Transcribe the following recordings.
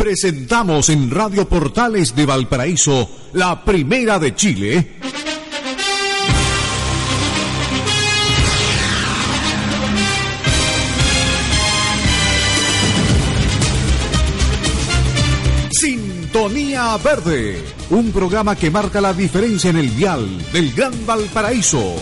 Presentamos en Radio Portales de Valparaíso, la primera de Chile. Sintonía Verde, un programa que marca la diferencia en el vial del Gran Valparaíso.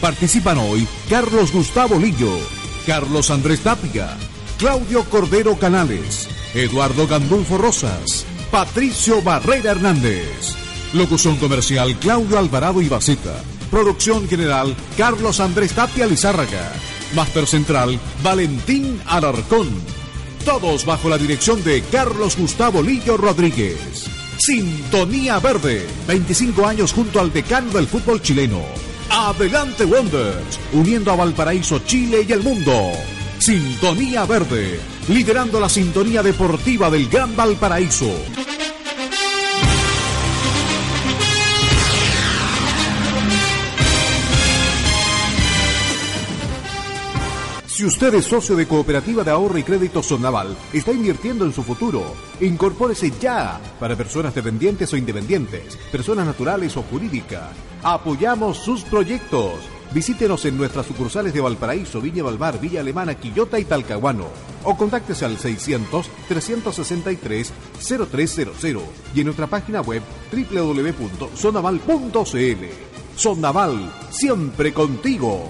Participan hoy Carlos Gustavo Lillo, Carlos Andrés Tapia, Claudio Cordero Canales, Eduardo Gandulfo Rosas, Patricio Barrera Hernández. Locución comercial Claudio Alvarado y. Producción general Carlos Andrés Tapia Lizárraga. Máster central Valentín Alarcón. Todos bajo la dirección de Carlos Gustavo Lillo Rodríguez. Sintonía Verde, 25 años junto al decano del fútbol chileno. Adelante Wonders, uniendo a Valparaíso, Chile y el mundo. Sintonía Verde, liderando la sintonía deportiva del Gran Valparaíso. Si usted es socio de Cooperativa de Ahorro y Crédito Sonnaval, está invirtiendo en su futuro. Incorpórese ya para personas dependientes o independientes, personas naturales o jurídicas. Apoyamos sus proyectos. Visítenos en nuestras sucursales de Valparaíso, Viña Valmar, Villa Alemana, Quillota y Talcahuano. O contáctese al 600-363-0300 y en nuestra página web www.sonaval.cl. Sonaval, siempre contigo.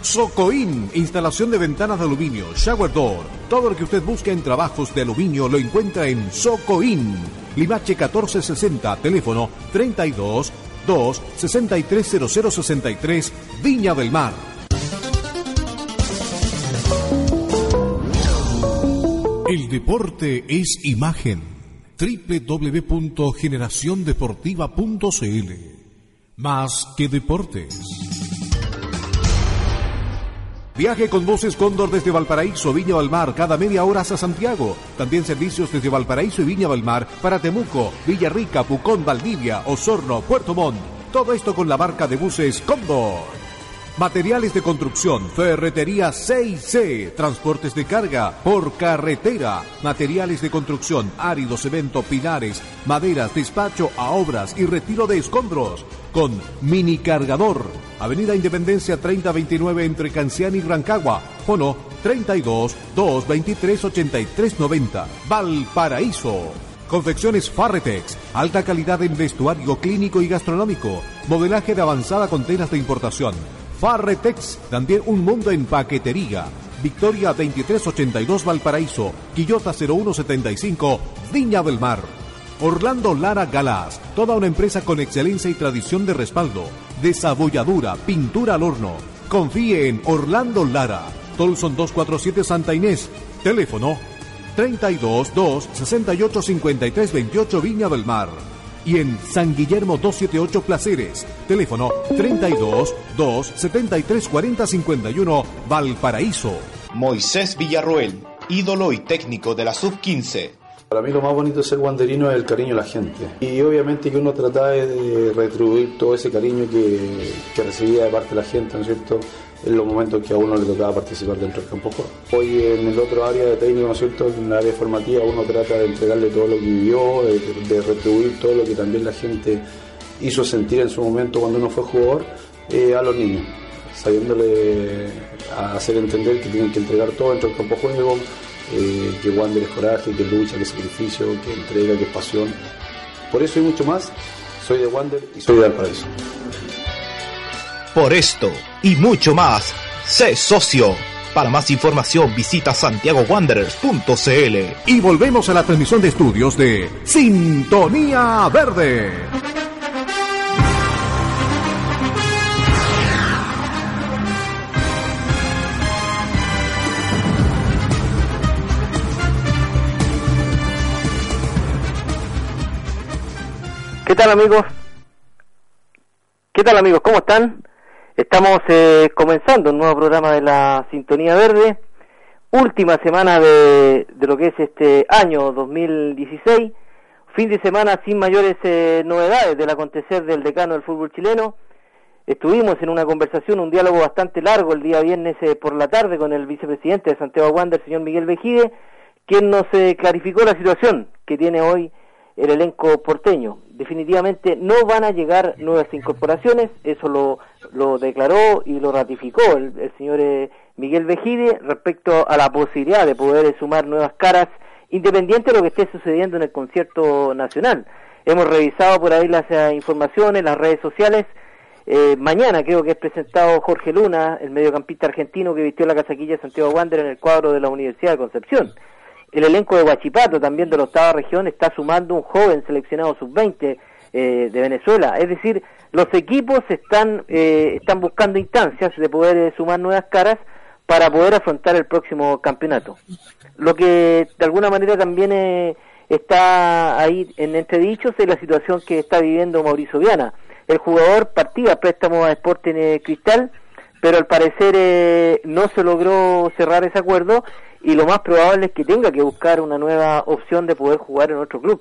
Socoin, instalación de ventanas de aluminio, shower door. Todo lo que usted busca en trabajos de aluminio lo encuentra en Socoin. Limache 1460, teléfono 32 2 630063, Viña del Mar. El deporte es imagen. www.generaciondeportiva.cl Más que deportes. Viaje con buses Cóndor desde Valparaíso, Viña Valmar, cada media hora hasta Santiago. También servicios desde Valparaíso y Viña Valmar para Temuco, Villarrica, Pucón, Valdivia, Osorno, Puerto Montt. Todo esto con la marca de buses Cóndor. Materiales de construcción, ferretería 6C, transportes de carga por carretera, materiales de construcción, árido, cemento, pinares, maderas, despacho a obras y retiro de escombros con mini cargador. Avenida Independencia 3029 entre Cancián y Rancagua. Fono 32 223 8390. Valparaíso. Confecciones Farretex, alta calidad en vestuario clínico y gastronómico, modelaje de avanzada con telas de importación. Farretex, también un mundo en paquetería. Victoria 2382 Valparaíso, Quillota 0175, Viña del Mar. Orlando Lara Galás, toda una empresa con excelencia y tradición de respaldo, desabolladura, pintura al horno. Confíe en Orlando Lara, Tolson 247 Santa Inés, teléfono 32 2 68 53 28 Viña del Mar. Y en San Guillermo 278 Placeres, teléfono 32 2 73 40 51 Valparaíso. Moisés Villarroel, ídolo y técnico de la Sub-15 para mí lo más bonito de ser guanderino es el cariño de la gente. Y obviamente que uno trata de retribuir todo ese cariño que, que recibía de parte de la gente, ¿no es cierto? En los momentos que a uno le tocaba participar dentro del campo Hoy en el otro área de técnico, ¿no es cierto? En la área formativa uno trata de entregarle todo lo que vivió, de, retribuir todo lo que también la gente hizo sentir en su momento cuando uno fue jugador eh, a los niños, sabiéndole hacer entender que tienen que entregar todo dentro del campo juego, eh, que Wander es coraje, que lucha, que sacrificio, que entrega, que pasión. Por eso y mucho más, soy de Wander y soy de Valparaíso. Por esto y mucho más, sé socio. Para más información visita santiagowanderers.cl. Y volvemos a la transmisión de estudios de Sintonía Verde. ¿Qué tal amigos? ¿Qué tal amigos? ¿Cómo están? Estamos eh, comenzando un nuevo programa de la Sintonía Verde, última semana de, de, lo que es este año 2016, fin de semana sin mayores eh, novedades del acontecer del decano del fútbol chileno. Estuvimos en una conversación, un diálogo bastante largo el día viernes eh, por la tarde con el vicepresidente de Santiago Wander, señor Miguel Vejide, quien nos eh, clarificó la situación que tiene hoy el elenco porteño. Definitivamente no van a llegar nuevas incorporaciones, eso lo, lo declaró y lo ratificó el, señor eh, Miguel Vejide respecto a la posibilidad de poder sumar nuevas caras, independiente de lo que esté sucediendo en el concierto nacional. Hemos revisado por ahí las eh, informaciones, las redes sociales. Eh, mañana creo que es presentado Jorge Luna, el mediocampista argentino que vistió la casaquilla de Santiago Wander en el cuadro de la Universidad de Concepción. El elenco de Huachipato, también de la octava región, está sumando un joven seleccionado sub-20 eh, de Venezuela. Es decir, los equipos están, eh, están buscando instancias de poder eh, sumar nuevas caras para poder afrontar el próximo campeonato. Lo que de alguna manera también está ahí en entredichos es la situación que está viviendo Mauricio Viana. El jugador partía préstamo a Sporting Cristal, pero al parecer no se logró cerrar ese acuerdo y lo más probable es que tenga que buscar una nueva opción de poder jugar en otro club.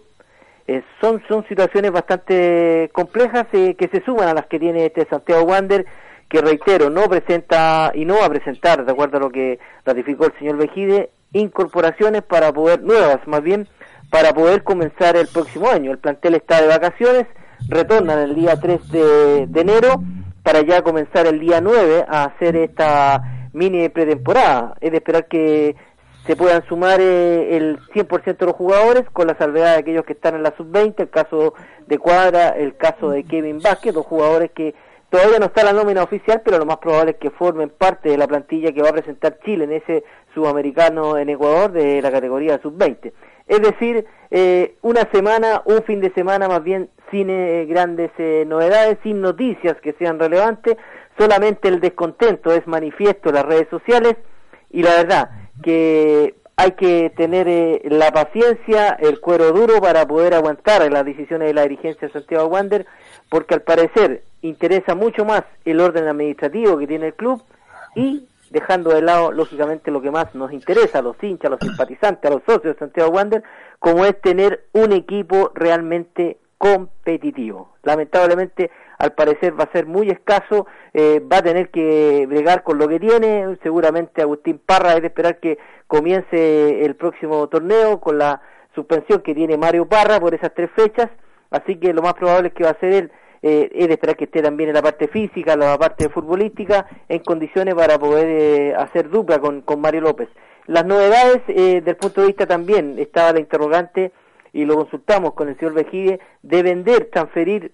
Eh, son, son situaciones bastante complejas eh, que se suman a las que tiene este Santiago Wander, que reitero, no presenta y no va a presentar, de acuerdo a lo que ratificó el señor Vejide, incorporaciones para poder, nuevas más bien, para poder comenzar el próximo año. El plantel está de vacaciones, retornan el día 3 de, de enero para ya comenzar el día 9 a hacer esta mini pretemporada. Es de esperar que se puedan sumar eh, el 100% de los jugadores, con la salvedad de aquellos que están en la sub-20, el caso de Cuadra, el caso de Kevin Vázquez, dos jugadores que todavía no está la nómina oficial, pero lo más probable es que formen parte de la plantilla que va a presentar Chile en ese sudamericano en Ecuador de la categoría sub-20. Es decir, eh, una semana, un fin de semana más bien sin eh, grandes novedades, sin noticias que sean relevantes, solamente el descontento es manifiesto en las redes sociales y la verdad, que hay que tener eh, la paciencia, el cuero duro para poder aguantar las decisiones de la dirigencia de Santiago Wander, porque al parecer interesa mucho más el orden administrativo que tiene el club y dejando de lado, lógicamente, lo que más nos interesa a los hinchas, a los simpatizantes, a los socios de Santiago Wander, como es tener un equipo realmente competitivo. Lamentablemente, al parecer va a ser muy escaso, eh, va a tener que bregar con lo que tiene, seguramente Agustín Parra es de esperar que comience el próximo torneo con la suspensión que tiene Mario Parra por esas tres fechas, así que lo más probable es que va a ser él, eh, es de esperar que esté también en la parte física, la parte futbolística, en condiciones para poder eh, hacer dupla con, con Mario López. Las novedades, eh, del punto de vista también, estaba la interrogante, y lo consultamos con el señor Vejide, de vender, transferir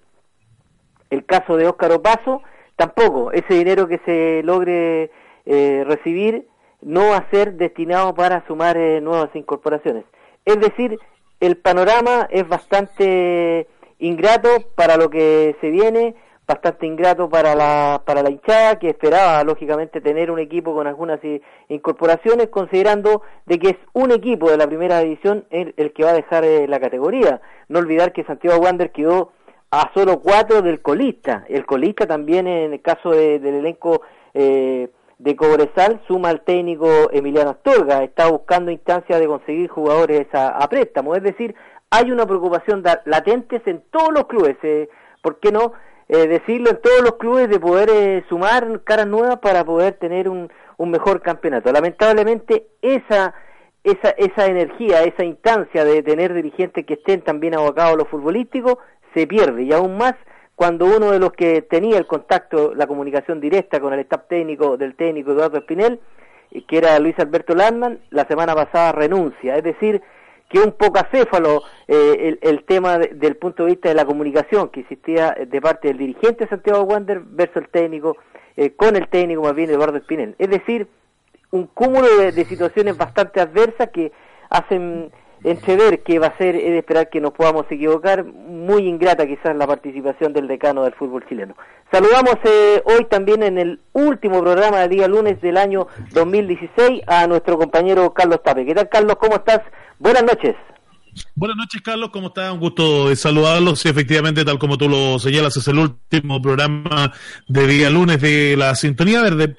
el caso de Óscar Opaso, tampoco ese dinero que se logre eh, recibir no va a ser destinado para sumar eh, nuevas incorporaciones. Es decir, el panorama es bastante ingrato para lo que se viene, bastante ingrato para la, para la hinchada que esperaba lógicamente tener un equipo con algunas incorporaciones considerando de que es un equipo de la primera división el, que va a dejar eh, la categoría. No olvidar que Santiago Wander quedó a solo cuatro del colista. El colista también en el caso del elenco eh, de Cobresal suma al técnico Emiliano Astorga, está buscando instancias de conseguir jugadores a, préstamo, es decir, hay una preocupación latente en todos los clubes, eh, ¿por qué no eh, decirlo en todos los clubes de poder eh, sumar caras nuevas para poder tener un, un mejor campeonato? Lamentablemente esa esa, esa energía, esa instancia de tener dirigentes que estén también abocados a lo futbolístico, se pierde y aún más cuando uno de los que tenía el contacto, la comunicación directa con el staff técnico del técnico Eduardo Espinel, eh, que era Luis Alberto Landman, la semana pasada renuncia. Es decir, que un poco acéfalo eh, el, tema del punto de vista de la comunicación que existía de parte del dirigente Santiago Wander versus el técnico, eh, con el técnico más bien Eduardo Espinel. Es decir, un cúmulo de situaciones bastante adversas que hacen entrever que va a ser, es de esperar que nos podamos equivocar, muy ingrata quizás la participación del decano del fútbol chileno. Saludamos eh, hoy también en el último programa del día lunes del año 2016 a nuestro compañero Carlos Tape. ¿Qué tal Carlos? ¿Cómo estás? Buenas noches. Buenas noches, Carlos. ¿Cómo estás? Un gusto saludarlos. Sí, efectivamente, tal como tú lo señalas, es el último programa de día lunes de la Sintonía Verde.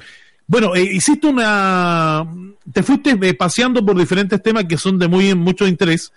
Bueno, eh, hiciste una. Te fuiste eh, paseando por diferentes temas que son de muy mucho interés.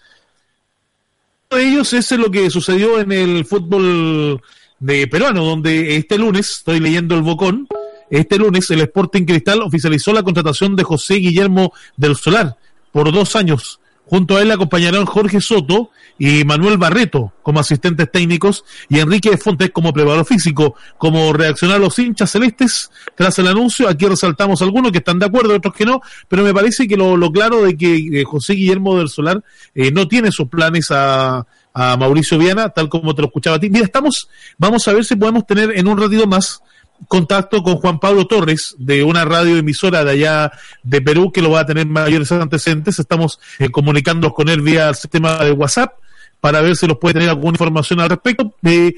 Uno de ellos es lo que sucedió en el fútbol de peruano, donde este lunes, estoy leyendo el Bocón, este lunes el Sporting Cristal oficializó la contratación de José Guillermo del Solar por dos años Junto a él acompañarán Jorge Soto y Manuel Barreto como asistentes técnicos y Enrique Fontes como preparador físico. Como reaccionar los hinchas celestes tras el anuncio, aquí resaltamos algunos que están de acuerdo, otros que no, pero me parece que lo, claro de que eh, José Guillermo del Solar eh, no tiene sus planes a, a Mauricio Viana, tal como te lo escuchaba a ti. Mira, estamos, vamos a ver si podemos tener en un ratito más contacto con Juan Pablo Torres de una radio emisora de allá de Perú que lo va a tener mayores antecedentes. Estamos eh, comunicándonos con él vía el sistema de WhatsApp para ver si nos puede tener alguna información al respecto, eh,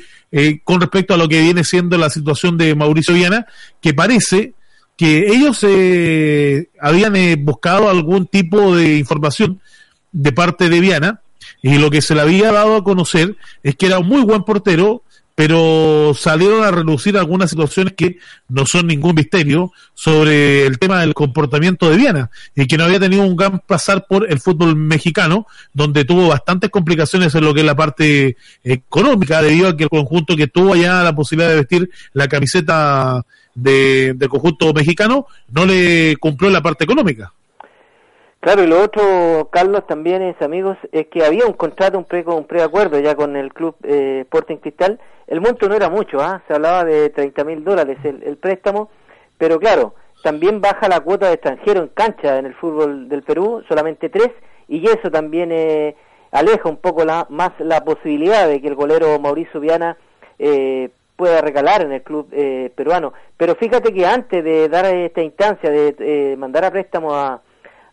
con respecto a lo que viene siendo la situación de Mauricio Viana, que parece que ellos eh, habían buscado algún tipo de información de parte de Viana y lo que se le había dado a conocer es que era un muy buen portero, pero salieron a reducir algunas situaciones que no son ningún misterio sobre el tema del comportamiento de Viana y que no había tenido un gran pasar por el fútbol mexicano, donde tuvo bastantes complicaciones en lo que es la parte económica, debido a que el conjunto que tuvo allá la posibilidad de vestir la camiseta de, del conjunto mexicano no le cumplió la parte económica. Claro, y lo otro, Carlos, también es, amigos, es que había un contrato, un, pre, un preacuerdo ya con el club eh, Sporting Cristal. El monto no era mucho, ¿ah? se hablaba de 30 mil dólares el, préstamo, pero claro, también baja la cuota de extranjero en cancha en el fútbol del Perú, solamente tres, y eso también eh, aleja un poco la, más la posibilidad de que el golero Mauricio Viana eh, pueda recalar en el club eh, peruano. Pero fíjate que antes de dar esta instancia de eh, mandar a préstamo a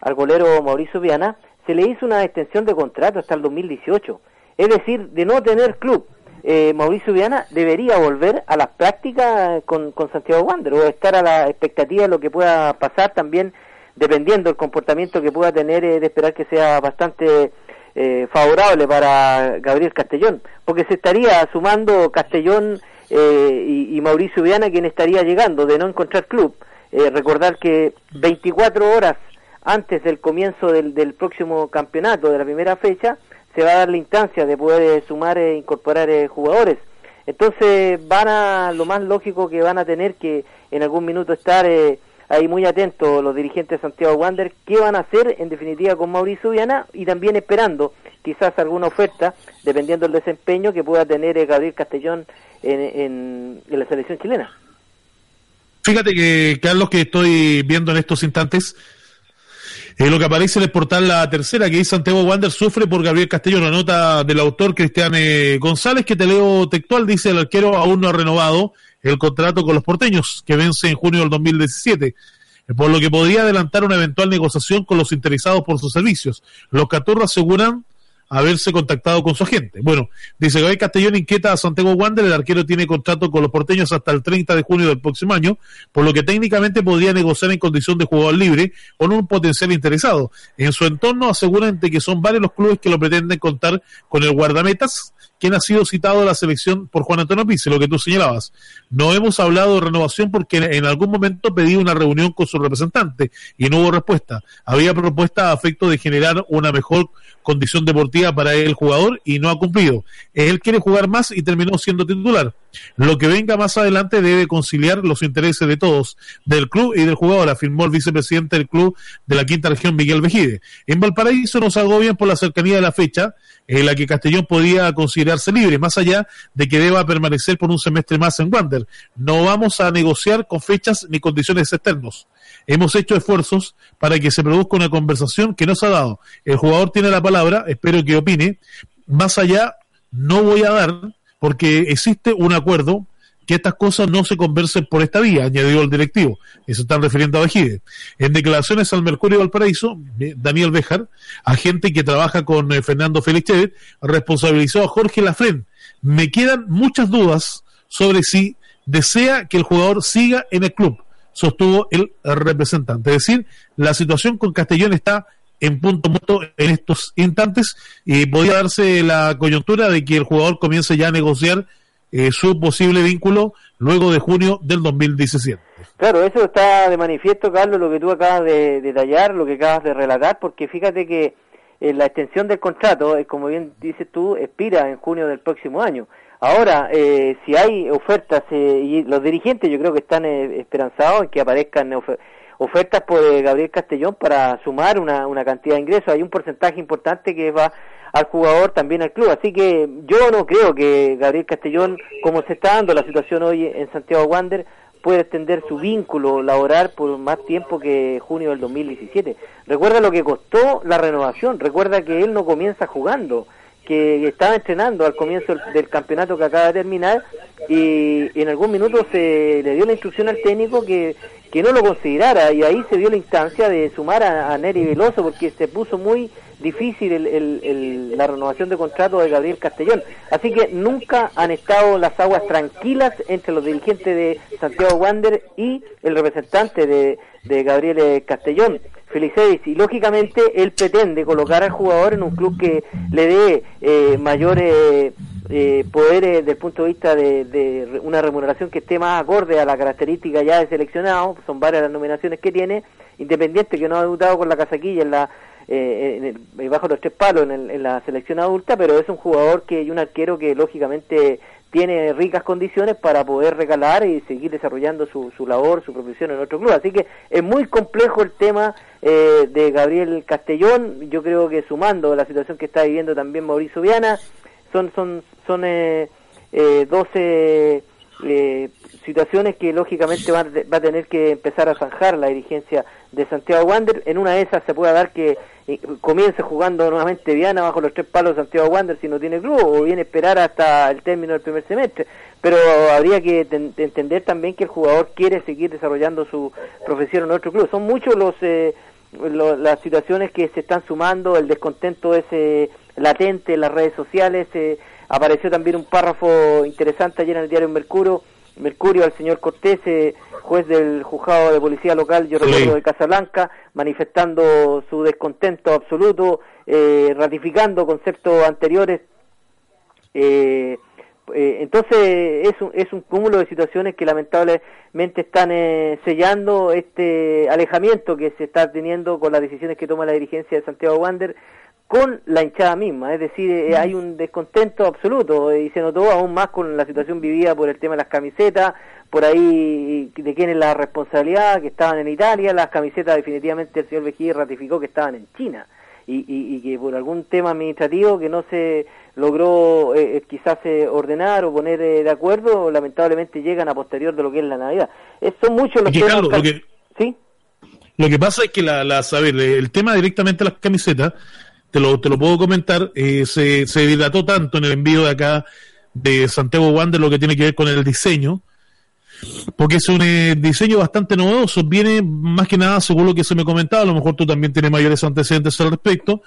al golero Mauricio Viana, se le hizo una extensión de contrato hasta el 2018. Es decir, de no tener club, eh, Mauricio Viana debería volver a las prácticas con, Santiago Wander o estar a la expectativa de lo que pueda pasar también, dependiendo del comportamiento que pueda tener, eh, de esperar que sea bastante eh, favorable para Gabriel Castellón, porque se estaría sumando Castellón y, y, Mauricio Viana quien estaría llegando de no encontrar club. recordar que 24 horas antes del comienzo del, del, próximo campeonato, de la primera fecha, se va a dar la instancia de poder eh, sumar e incorporar eh, jugadores. Entonces van a, lo más lógico que van a tener que en algún minuto estar ahí muy atentos los dirigentes de Santiago Wander, qué van a hacer en definitiva con Mauricio Viana y también esperando quizás alguna oferta, dependiendo del desempeño que pueda tener Gabriel Castellón en, en la selección chilena. Fíjate que, Carlos, que estoy viendo en estos instantes, lo que aparece en el portal La Tercera, que dice Santiago Wander sufre por Gabriel Castillo, una nota del autor Cristian González, que te leo textual, dice el arquero aún no ha renovado el contrato con los porteños, que vence en junio del 2017 por lo que podría adelantar una eventual negociación con los interesados por sus servicios. Los Caturra aseguran haberse contactado con su agente. Bueno, dice Gabriel Castellón inquieta a Santiago Wander, el arquero tiene contrato con los porteños hasta el 30 de junio del próximo año, por lo que técnicamente podría negociar en condición de jugador libre con un potencial interesado. En su entorno aseguran de que son varios los clubes que lo pretenden contar con el guardametas, quien ha sido citado a la selección por Juan Antonio Pizzi, lo que tú señalabas. No hemos hablado de renovación porque en algún momento pedí una reunión con su representante y no hubo respuesta. Había propuesta a efecto de generar una mejor condición deportiva para el jugador y no ha cumplido. Él quiere jugar más y terminó siendo titular. Lo que venga más adelante debe conciliar los intereses de todos, del club y del jugador, afirmó el vicepresidente del club de la quinta región, Miguel Vejide. En Valparaíso nos bien por la cercanía de la fecha en la que Castellón podía considerarse libre, más allá de que deba permanecer por un semestre más en Wander. No vamos a negociar con fechas ni condiciones externos. Hemos hecho esfuerzos para que se produzca una conversación que no se ha dado. El jugador tiene la palabra, espero que opine. Más allá, no voy a dar, porque existe un acuerdo que estas cosas no se conversen por esta vía, añadió el directivo. Eso están refiriendo a Bajide. En declaraciones al Mercurio Valparaíso, Daniel Bejar, agente que trabaja con eh, Fernando Félix Chévez, responsabilizó a Jorge Lafren. Me quedan muchas dudas sobre si desea que el jugador siga en el club, sostuvo el representante. Es decir, la situación con Castellón está en punto muerto en estos instantes y podría darse la coyuntura de que el jugador comience ya a negociar eh, su posible vínculo luego de junio del 2017. Claro, eso está de manifiesto, Carlos, lo que tú acabas de detallar, lo que acabas de relatar, porque fíjate que eh, la extensión del contrato, eh, como bien dices tú, expira en junio del próximo año. Ahora, si hay ofertas, y los dirigentes yo creo que están esperanzados en que aparezcan ofertas por eh, Gabriel Castellón para sumar una, una cantidad de ingresos. Hay un porcentaje importante que va al jugador, también al club. Así que yo no creo que Gabriel Castellón, como se está dando la situación hoy en Santiago Wander, puede extender su vínculo laboral por más tiempo que junio del 2017. Recuerda lo que costó la renovación, recuerda que él no comienza jugando, que estaba entrenando al comienzo del campeonato que acaba de terminar y, en algún minuto se le dio la instrucción al técnico que, que no lo considerara y ahí se dio la instancia de sumar a, a Neri Veloso porque se puso muy difícil el, la renovación de contrato de Gabriel Castellón. Así que nunca han estado las aguas tranquilas entre los dirigentes de Santiago Wander y el representante de, de Gabriel Castellón. Feliceis y lógicamente él pretende colocar al jugador en un club que le dé eh, mayores eh, poderes desde el punto de vista de, de, una remuneración que esté más acorde a la característica ya de seleccionado, son varias las nominaciones que tiene, Independiente que no ha debutado con la casaquilla en la eh, bajo los tres palos en, la selección adulta, pero es un jugador que y un arquero que lógicamente tiene ricas condiciones para poder recalar y seguir desarrollando su, su labor, su profesión en otro club. Así que es muy complejo el tema eh, de Gabriel Castellón. Yo creo que sumando la situación que está viviendo también Mauricio Viana, son son son eh, eh, 12 eh, situaciones que lógicamente va, va, a tener que empezar a zanjar la dirigencia de Santiago Wander. En una de esas se puede dar que eh, comience jugando nuevamente Viana bajo los tres palos de Santiago Wander si no tiene club o bien esperar hasta el término del primer semestre. Pero habría que entender también que el jugador quiere seguir desarrollando su profesión en otro club. Son muchos los, eh, las situaciones que se están sumando, el descontento ese latente en las redes sociales. Eh, apareció también un párrafo interesante ayer en el diario Mercurio Mercurio al señor Cortés, eh, juez del juzgado de policía local, yo recuerdo de Casablanca, manifestando su descontento absoluto, eh, ratificando conceptos anteriores. Eh, entonces es un, es un cúmulo de situaciones que lamentablemente están sellando este alejamiento que se está teniendo con las decisiones que toma la dirigencia de Santiago Wander con la hinchada misma, es decir, eh, hay un descontento absoluto y se notó aún más con la situación vivida por el tema de las camisetas, por ahí de quién es la responsabilidad, que estaban en Italia, las camisetas definitivamente el señor Vejier ratificó que estaban en China y, y, que por algún tema administrativo que no se logró eh, eh quizás eh, ordenar o poner de acuerdo, lamentablemente llegan a posterior de lo que es la Navidad. son muchos los temas... lo que... ¿Sí? Lo que pasa es que la, la, saber, el tema directamente de las camisetas te lo, te lo puedo comentar, eh, se, se dilató tanto en el envío de acá de Santiago Wander lo que tiene que ver con el diseño, porque es un eh, diseño bastante novedoso, viene más que nada, según lo que se me comentaba, a lo mejor tú también tienes mayores antecedentes al respecto,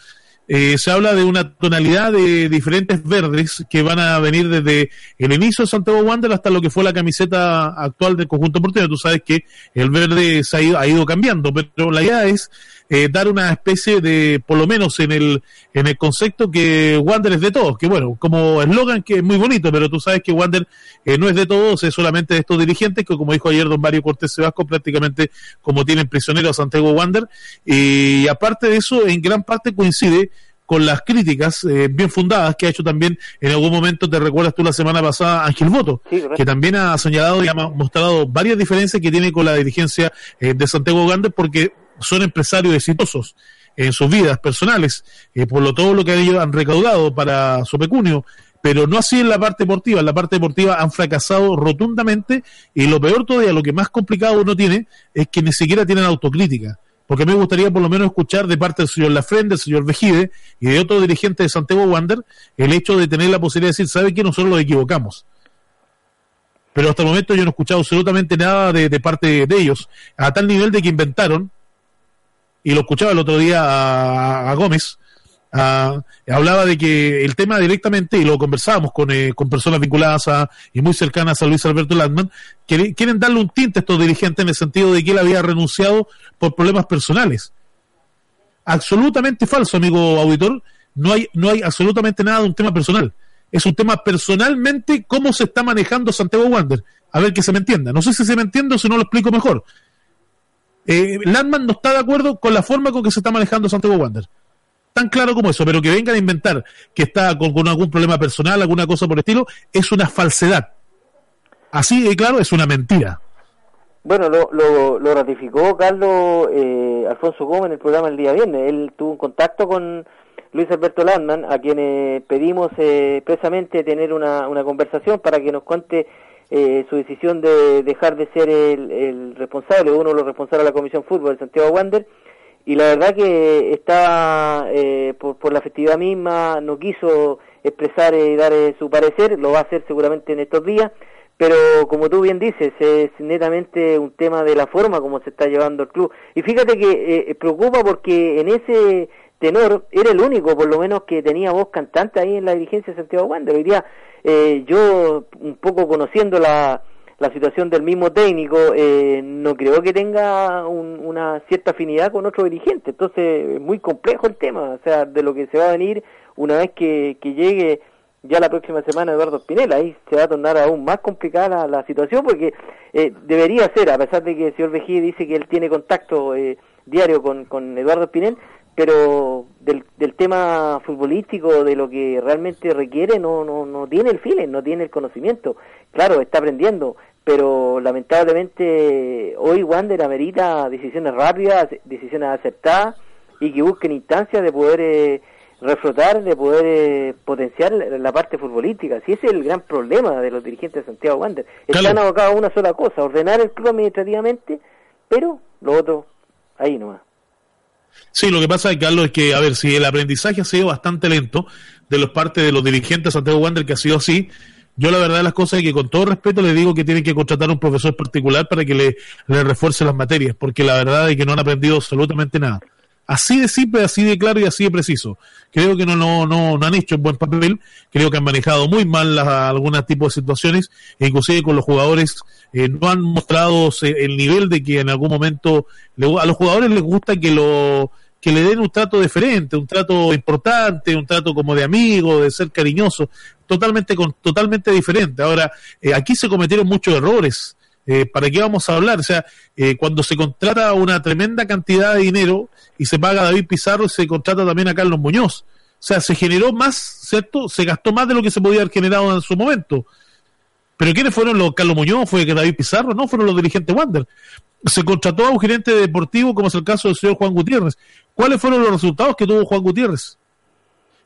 eh, se habla de una tonalidad de diferentes verdes que van a venir desde el inicio de Santiago Wander hasta lo que fue la camiseta actual del conjunto porteño. Tú sabes que el verde se ha ido, ha ido cambiando, pero la idea es eh, dar una especie de, por lo menos en el, en el concepto que Wander es de todos, que bueno, como eslogan que es muy bonito, pero tú sabes que Wander eh, no es de todos, es solamente de estos dirigentes, que como dijo ayer don Mario Cortés Sebasco, prácticamente como tienen prisionero a Santiago Wander, y aparte de eso, en gran parte coincide con las críticas eh, bien fundadas que ha hecho también en algún momento, te recuerdas tú la semana pasada, Ángel Voto, que también ha señalado y ha mostrado varias diferencias que tiene con la dirigencia de Santiago Wander, porque son empresarios exitosos en sus vidas personales, eh, por lo todo lo que ellos han recaudado para su pecunio, pero no así en la parte deportiva. En la parte deportiva han fracasado rotundamente y lo peor todavía, lo que más complicado uno tiene, es que ni siquiera tienen autocrítica. Porque me gustaría por lo menos escuchar de parte del señor Lafrende, del señor Vejide y de otro dirigente de Santiago Wander el hecho de tener la posibilidad de decir, ¿sabe que nosotros lo equivocamos? Pero hasta el momento yo no he escuchado absolutamente nada de parte de ellos, a tal nivel de que inventaron y lo escuchaba el otro día a, Gómez, hablaba de que el tema directamente, y lo conversábamos con, eh, con personas vinculadas a, y muy cercanas a Luis Alberto Landman, quieren darle un tinte a estos dirigentes en el sentido de que él había renunciado por problemas personales. Absolutamente falso, amigo auditor. No hay, no hay absolutamente nada de un tema personal. Es un tema personalmente cómo se está manejando Santiago Wander. A ver que se me entienda. No sé si se me entiende o si no lo explico mejor eh, Landman no está de acuerdo con la forma con que se está manejando Santiago Wander. Tan claro como eso, pero que vengan a inventar que está con, algún problema personal, alguna cosa por el estilo, es una falsedad. Así de claro, es una mentira. Bueno, lo, lo, lo ratificó Carlos eh, Alfonso Gómez en el programa el día viernes. Él tuvo un contacto con Luis Alberto Landman, a quien pedimos eh, expresamente tener una, una conversación para que nos cuente eh, su decisión de dejar de ser el, el, responsable, uno de los responsables de la Comisión Fútbol de Santiago Wander. Y la verdad que estaba, eh, por, por, la festividad misma, no quiso expresar y dar su parecer, lo va a hacer seguramente en estos días pero como tú bien dices, es netamente un tema de la forma como se está llevando el club. Y fíjate que eh, preocupa porque en ese tenor era el único, por lo menos, que tenía voz cantante ahí en la dirigencia de Santiago Wander. Hoy día, eh, yo, un poco conociendo la, la situación del mismo técnico, eh, no creo que tenga una cierta afinidad con otro dirigente. Entonces, es muy complejo el tema, o sea, de lo que se va a venir una vez que, que llegue ya la próxima semana Eduardo Spinella, ahí se va a tornar aún más complicada la, situación porque eh, debería ser, a pesar de que el señor Vejí dice que él tiene contacto eh, diario con, con Eduardo Spinel, pero del, del tema futbolístico, de lo que realmente requiere, no, no, no tiene el feeling, no tiene el conocimiento. Claro, está aprendiendo, pero lamentablemente hoy Wander amerita decisiones rápidas, decisiones aceptadas y que busquen instancias de poder... Eh, reflotar, de poder eh, potenciar la parte futbolística. Si ese es el gran problema de los dirigentes de Santiago Wander. Están abocados a una sola cosa, ordenar el club administrativamente, pero lo otro, ahí nomás. Sí, lo que pasa, Carlos, es que, a ver, si el aprendizaje ha sido bastante lento de los partes de los dirigentes Santiago Wander, que ha sido así, yo la verdad de las cosas es que con todo respeto le digo que tienen que contratar un profesor particular para que le refuerce las materias, porque la verdad es que no han aprendido absolutamente nada. Así de simple, así de claro y así de preciso. Creo que no, no, no, no han hecho un buen papel, creo que han manejado muy mal algunos tipos de situaciones, e inclusive con los jugadores eh, no han mostrado el nivel de que en algún momento a los jugadores les gusta que lo que le den un trato diferente, un trato importante, un trato como de amigo, de ser cariñoso, totalmente con, totalmente diferente. Ahora, eh, aquí se cometieron muchos errores. Eh, ¿Para qué vamos a hablar? O sea, eh, cuando se contrata una tremenda cantidad de dinero y se paga a David Pizarro, se contrata también a Carlos Muñoz. O sea, se generó más, ¿cierto? Se gastó más de lo que se podía haber generado en su momento. Pero ¿quiénes fueron los Carlos Muñoz? ¿Fue David Pizarro? No, fueron los dirigentes Wander. Se contrató a un gerente deportivo como es el caso del señor Juan Gutiérrez. ¿Cuáles fueron los resultados que tuvo Juan Gutiérrez?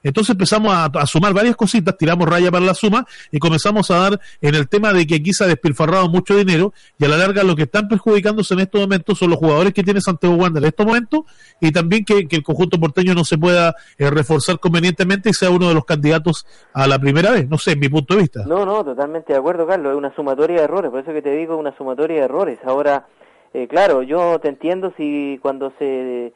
Entonces empezamos a, sumar varias cositas, tiramos raya para la suma y comenzamos a dar en el tema de que aquí se ha despilfarrado mucho dinero y a la larga lo que están perjudicándose en estos momentos son los jugadores que tiene Santiago Wander en estos momentos y también que, el conjunto porteño no se pueda eh, reforzar convenientemente y sea uno de los candidatos a la primera vez, no sé, en mi punto de vista. No, no, totalmente de acuerdo, Carlos, es una sumatoria de errores, por eso que te digo una sumatoria de errores. Ahora, eh, claro, yo te entiendo si cuando se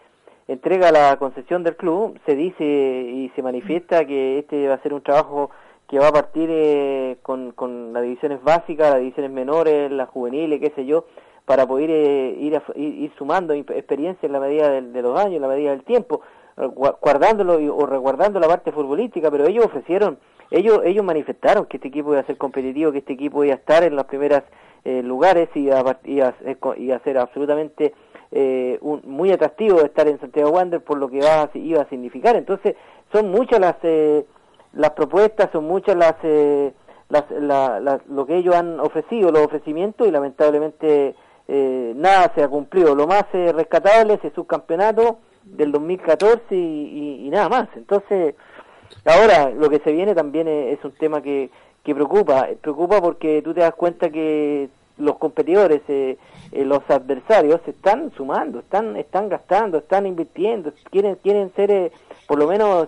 entrega la concesión del club, se dice y se manifiesta que este va a ser un trabajo que va a partir eh, con, con las divisiones básicas, las divisiones menores, las juveniles, qué sé yo, para poder eh, ir, ir, sumando experiencia en la medida de, los años, en la medida del tiempo, guardándolo o resguardando la parte futbolística, pero ellos ofrecieron, ellos ellos manifestaron que este equipo iba a ser competitivo, que este equipo iba a estar en los primeros eh, lugares y iba, iba, iba a ser absolutamente eh, un, muy atractivo estar en Santiago Wander por lo que va iba a significar. Entonces, son muchas las eh, las propuestas, son muchas las, eh, las lo que ellos han ofrecido, los ofrecimientos y lamentablemente eh, nada se ha cumplido. Lo más rescatable es el subcampeonato del 2014 y, y, nada más. Entonces, ahora lo que se viene también es, es un tema que, que preocupa, preocupa porque tú te das cuenta que los competidores, eh, eh, los adversarios están sumando, están están gastando, están invirtiendo, quieren quieren ser eh, por lo menos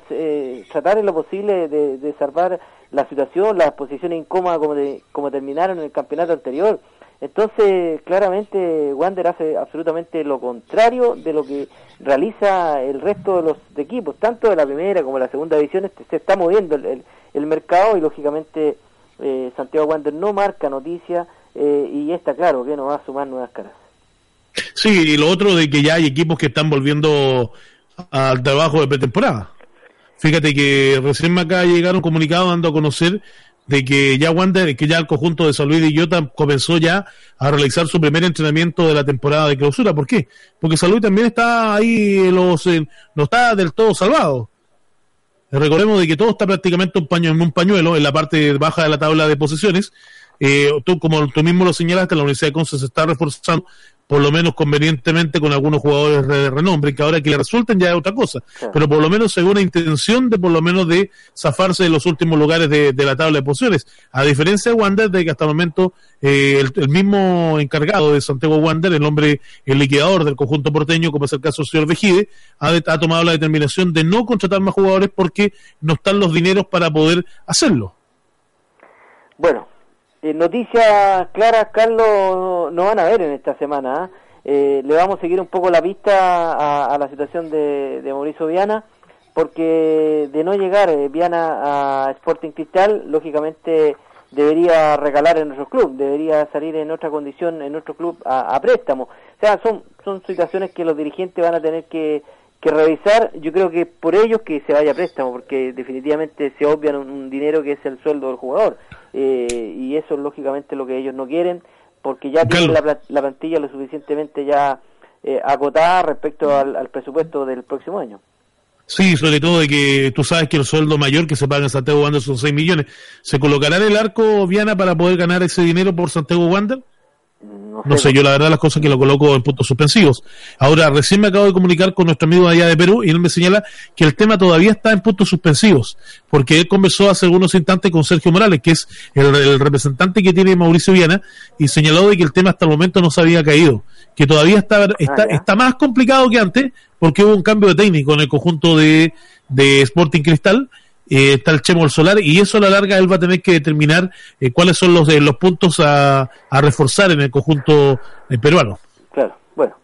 tratar en lo posible de, salvar la situación, las posiciones incómodas como como terminaron en el campeonato anterior. Entonces, claramente Wander hace absolutamente lo contrario de lo que realiza el resto de los equipos, tanto de la primera como de la segunda división, este, se está moviendo el, el, mercado y lógicamente Santiago Wander no marca noticia eh, y está claro que no va a sumar nuevas caras. Sí, y lo otro de que ya hay equipos que están volviendo al trabajo de pretemporada. Fíjate que recién acá llegaron comunicados dando a conocer de que ya Wander, que ya el conjunto de San Luis Jota comenzó ya a realizar su primer entrenamiento de la temporada de clausura. ¿Por qué? Porque San Luis también está ahí, los, no está del todo salvado. Recordemos de que todo está prácticamente un paño, en un pañuelo en la parte baja de la tabla de posiciones eh, tú como tú mismo lo señalaste, la Universidad de Conce se está reforzando por lo menos convenientemente con algunos jugadores de renombre, que ahora que le resulten ya es otra cosa, pero por lo menos según la intención de por lo menos de zafarse de los últimos lugares de, la tabla de posiciones, a diferencia de Wander, de que hasta el momento eh, el, mismo encargado de Santiago Wander, el hombre, el liquidador del conjunto porteño, como es el caso del señor Vejide, ha, ha tomado la determinación de no contratar más jugadores porque no están los dineros para poder hacerlo. Bueno, eh, noticias claras, Carlos, no van a ver en esta semana. ¿ah? ¿eh? le vamos a seguir un poco la vista a, la situación de, Mauricio Viana, porque de no llegar eh, Viana a Sporting Cristal, lógicamente debería regalar en nuestro club, debería salir en otra condición en nuestro club a, préstamo. O sea, son, son situaciones que los dirigentes van a tener que, que revisar. Yo creo que por ellos que se vaya a préstamo, porque definitivamente se obvian un dinero que es el sueldo del jugador. Eh, y eso es lógicamente lo que ellos no quieren porque ya tienen la, plantilla lo suficientemente ya eh, acotada respecto al, presupuesto del próximo año. Sí, sobre todo de que tú sabes que el sueldo mayor que se paga en Santiago Wander son 6 millones. ¿Se colocará en el arco Viana para poder ganar ese dinero por Santiago Wander? No sé, yo la verdad las cosas que lo coloco en puntos suspensivos. Ahora, recién me acabo de comunicar con nuestro amigo allá de Perú y él me señala que el tema todavía está en puntos suspensivos, porque él conversó hace algunos instantes con Sergio Morales, que es el, representante que tiene Mauricio Viana, y señaló de que el tema hasta el momento no se había caído, que todavía está, está, ah, está más complicado que antes, porque hubo un cambio de técnico en el conjunto de, de Sporting Cristal, eh, está el Chemo Solar y eso a la larga él va a tener que determinar eh, cuáles son los, los puntos a, a reforzar en el conjunto eh, peruano. Claro, bueno.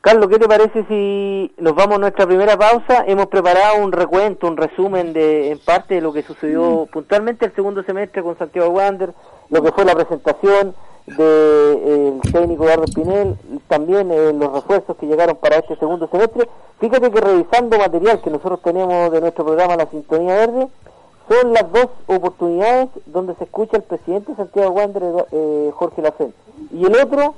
Carlos, ¿qué te parece si nos vamos a nuestra primera pausa? Hemos preparado un recuento, un resumen de en parte de lo que sucedió mm. puntualmente el segundo semestre con Santiago Wander, lo que fue la presentación, del de, técnico Eduardo Pinel, también eh, los refuerzos que llegaron para este segundo semestre. Fíjate que revisando material que nosotros tenemos de nuestro programa La Sintonía Verde, son las dos oportunidades donde se escucha el presidente Santiago Wander, eh, Jorge Lafén. Y el otro,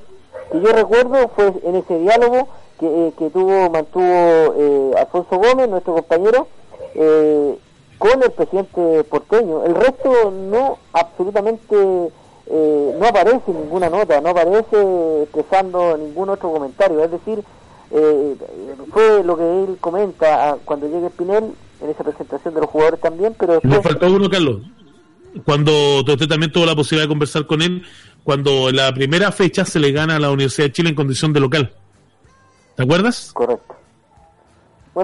que yo recuerdo, fue en ese diálogo que, eh, que tuvo mantuvo eh, Alfonso Gómez, nuestro compañero, con el presidente porteño. El resto no absolutamente eh, no aparece ninguna nota, no aparece expresando ningún otro comentario. Es decir, eh, fue lo que él comenta cuando llegue Spinel en esa presentación de los jugadores también, pero Nos faltó uno, Carlos. Cuando usted también tuvo la posibilidad de conversar con él, cuando en la primera fecha se le gana a la Universidad de Chile en condición de local. ¿Te acuerdas? Correcto.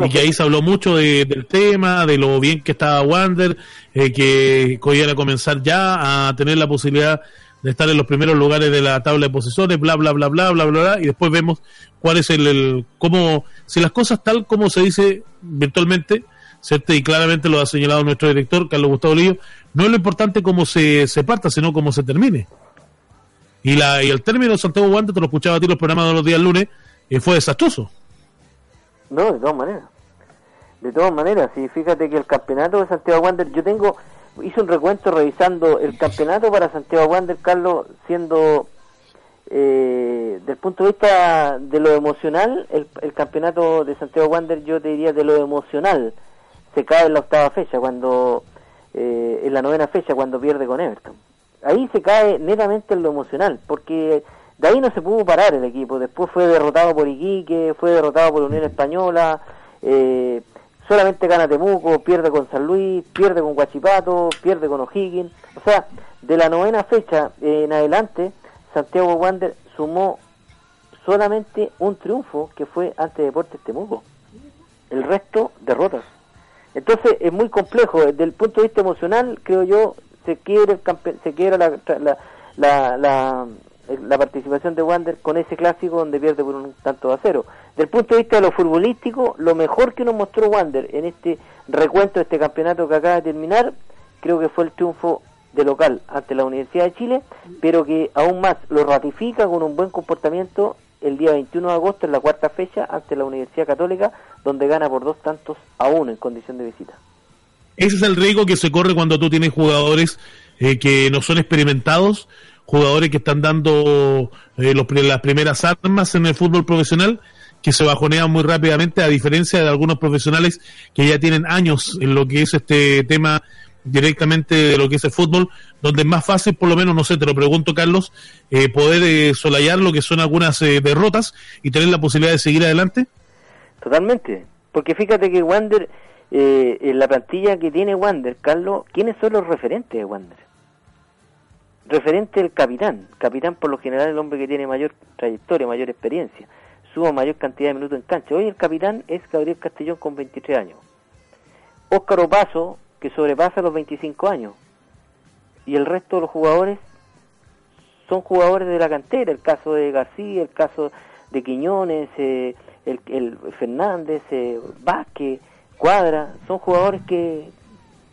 Y que ahí se habló mucho del tema, de lo bien que estaba Wander, eh, que iban a comenzar ya a tener la posibilidad de estar en los primeros lugares de la tabla de posiciones, bla, bla, bla, bla, bla, bla, bla, y después vemos cuál es el, el cómo, si las cosas tal como se dice virtualmente, ¿cierto? y claramente lo ha señalado nuestro director, Carlos Gustavo Lillo, no es lo importante cómo se, se parta, sino cómo se termine. Y, la, y el término Santiago Guante, te lo escuchaba a ti los programas de los días lunes, y fue desastroso. No, de todas maneras. De todas maneras, sí, fíjate que el campeonato de Santiago Wander, yo tengo, hice un recuento revisando el campeonato para Santiago Wander, Carlos, siendo, eh, del punto de vista de lo emocional, el, campeonato de Santiago Wander, yo te diría de lo emocional, se cae en la octava fecha, cuando, eh, en la novena fecha, cuando pierde con Everton. Ahí se cae netamente en lo emocional, porque de ahí no se pudo parar el equipo. Después fue derrotado por Iquique, fue derrotado por la Unión Española, eh, solamente gana Temuco, pierde con San Luis, pierde con Guachipato, pierde con O'Higgins. O sea, de la novena fecha en adelante, Santiago Wander sumó solamente un triunfo que fue ante Deportes Temuco. El resto, derrotas. Entonces es muy complejo. Desde el punto de vista emocional, creo yo, se quiere, se quiere la, la, la, la participación de Wander con ese clásico donde pierde por un tanto a cero. Del punto de vista de lo futbolístico, lo mejor que nos mostró Wander en este recuento de este campeonato que acaba de terminar, creo que fue el triunfo de local ante la Universidad de Chile, pero que aún más lo ratifica con un buen comportamiento el día 21 de agosto en la cuarta fecha ante la Universidad Católica, donde gana por dos tantos a uno en condición de visita. Ese es el riesgo que se corre cuando tú tienes jugadores eh, que no son experimentados, jugadores que están dando eh, los, las primeras armas en el fútbol profesional que se bajonean muy rápidamente, a diferencia de algunos profesionales que ya tienen años en lo que es este tema directamente de lo que es el fútbol, donde es más fácil, por lo menos, no sé, te lo pregunto, Carlos, eh, poder eh, solayar lo que son algunas eh, derrotas y tener la posibilidad de seguir adelante? Totalmente, porque fíjate que Wander, en la plantilla que tiene Wander, Carlos, ¿quiénes son los referentes de Wander? Referente el capitán, capitán por lo general el hombre que tiene mayor trayectoria, mayor experiencia, suma mayor cantidad de minutos en cancha. Hoy el capitán es Gabriel Castellón con 23 años. Óscar Opaso, que sobrepasa los 25 años. Y el resto de los jugadores son jugadores de la cantera, el caso de García, el caso de Quiñones, eh, el, Fernández, eh, Vázquez, Cuadra, son jugadores que,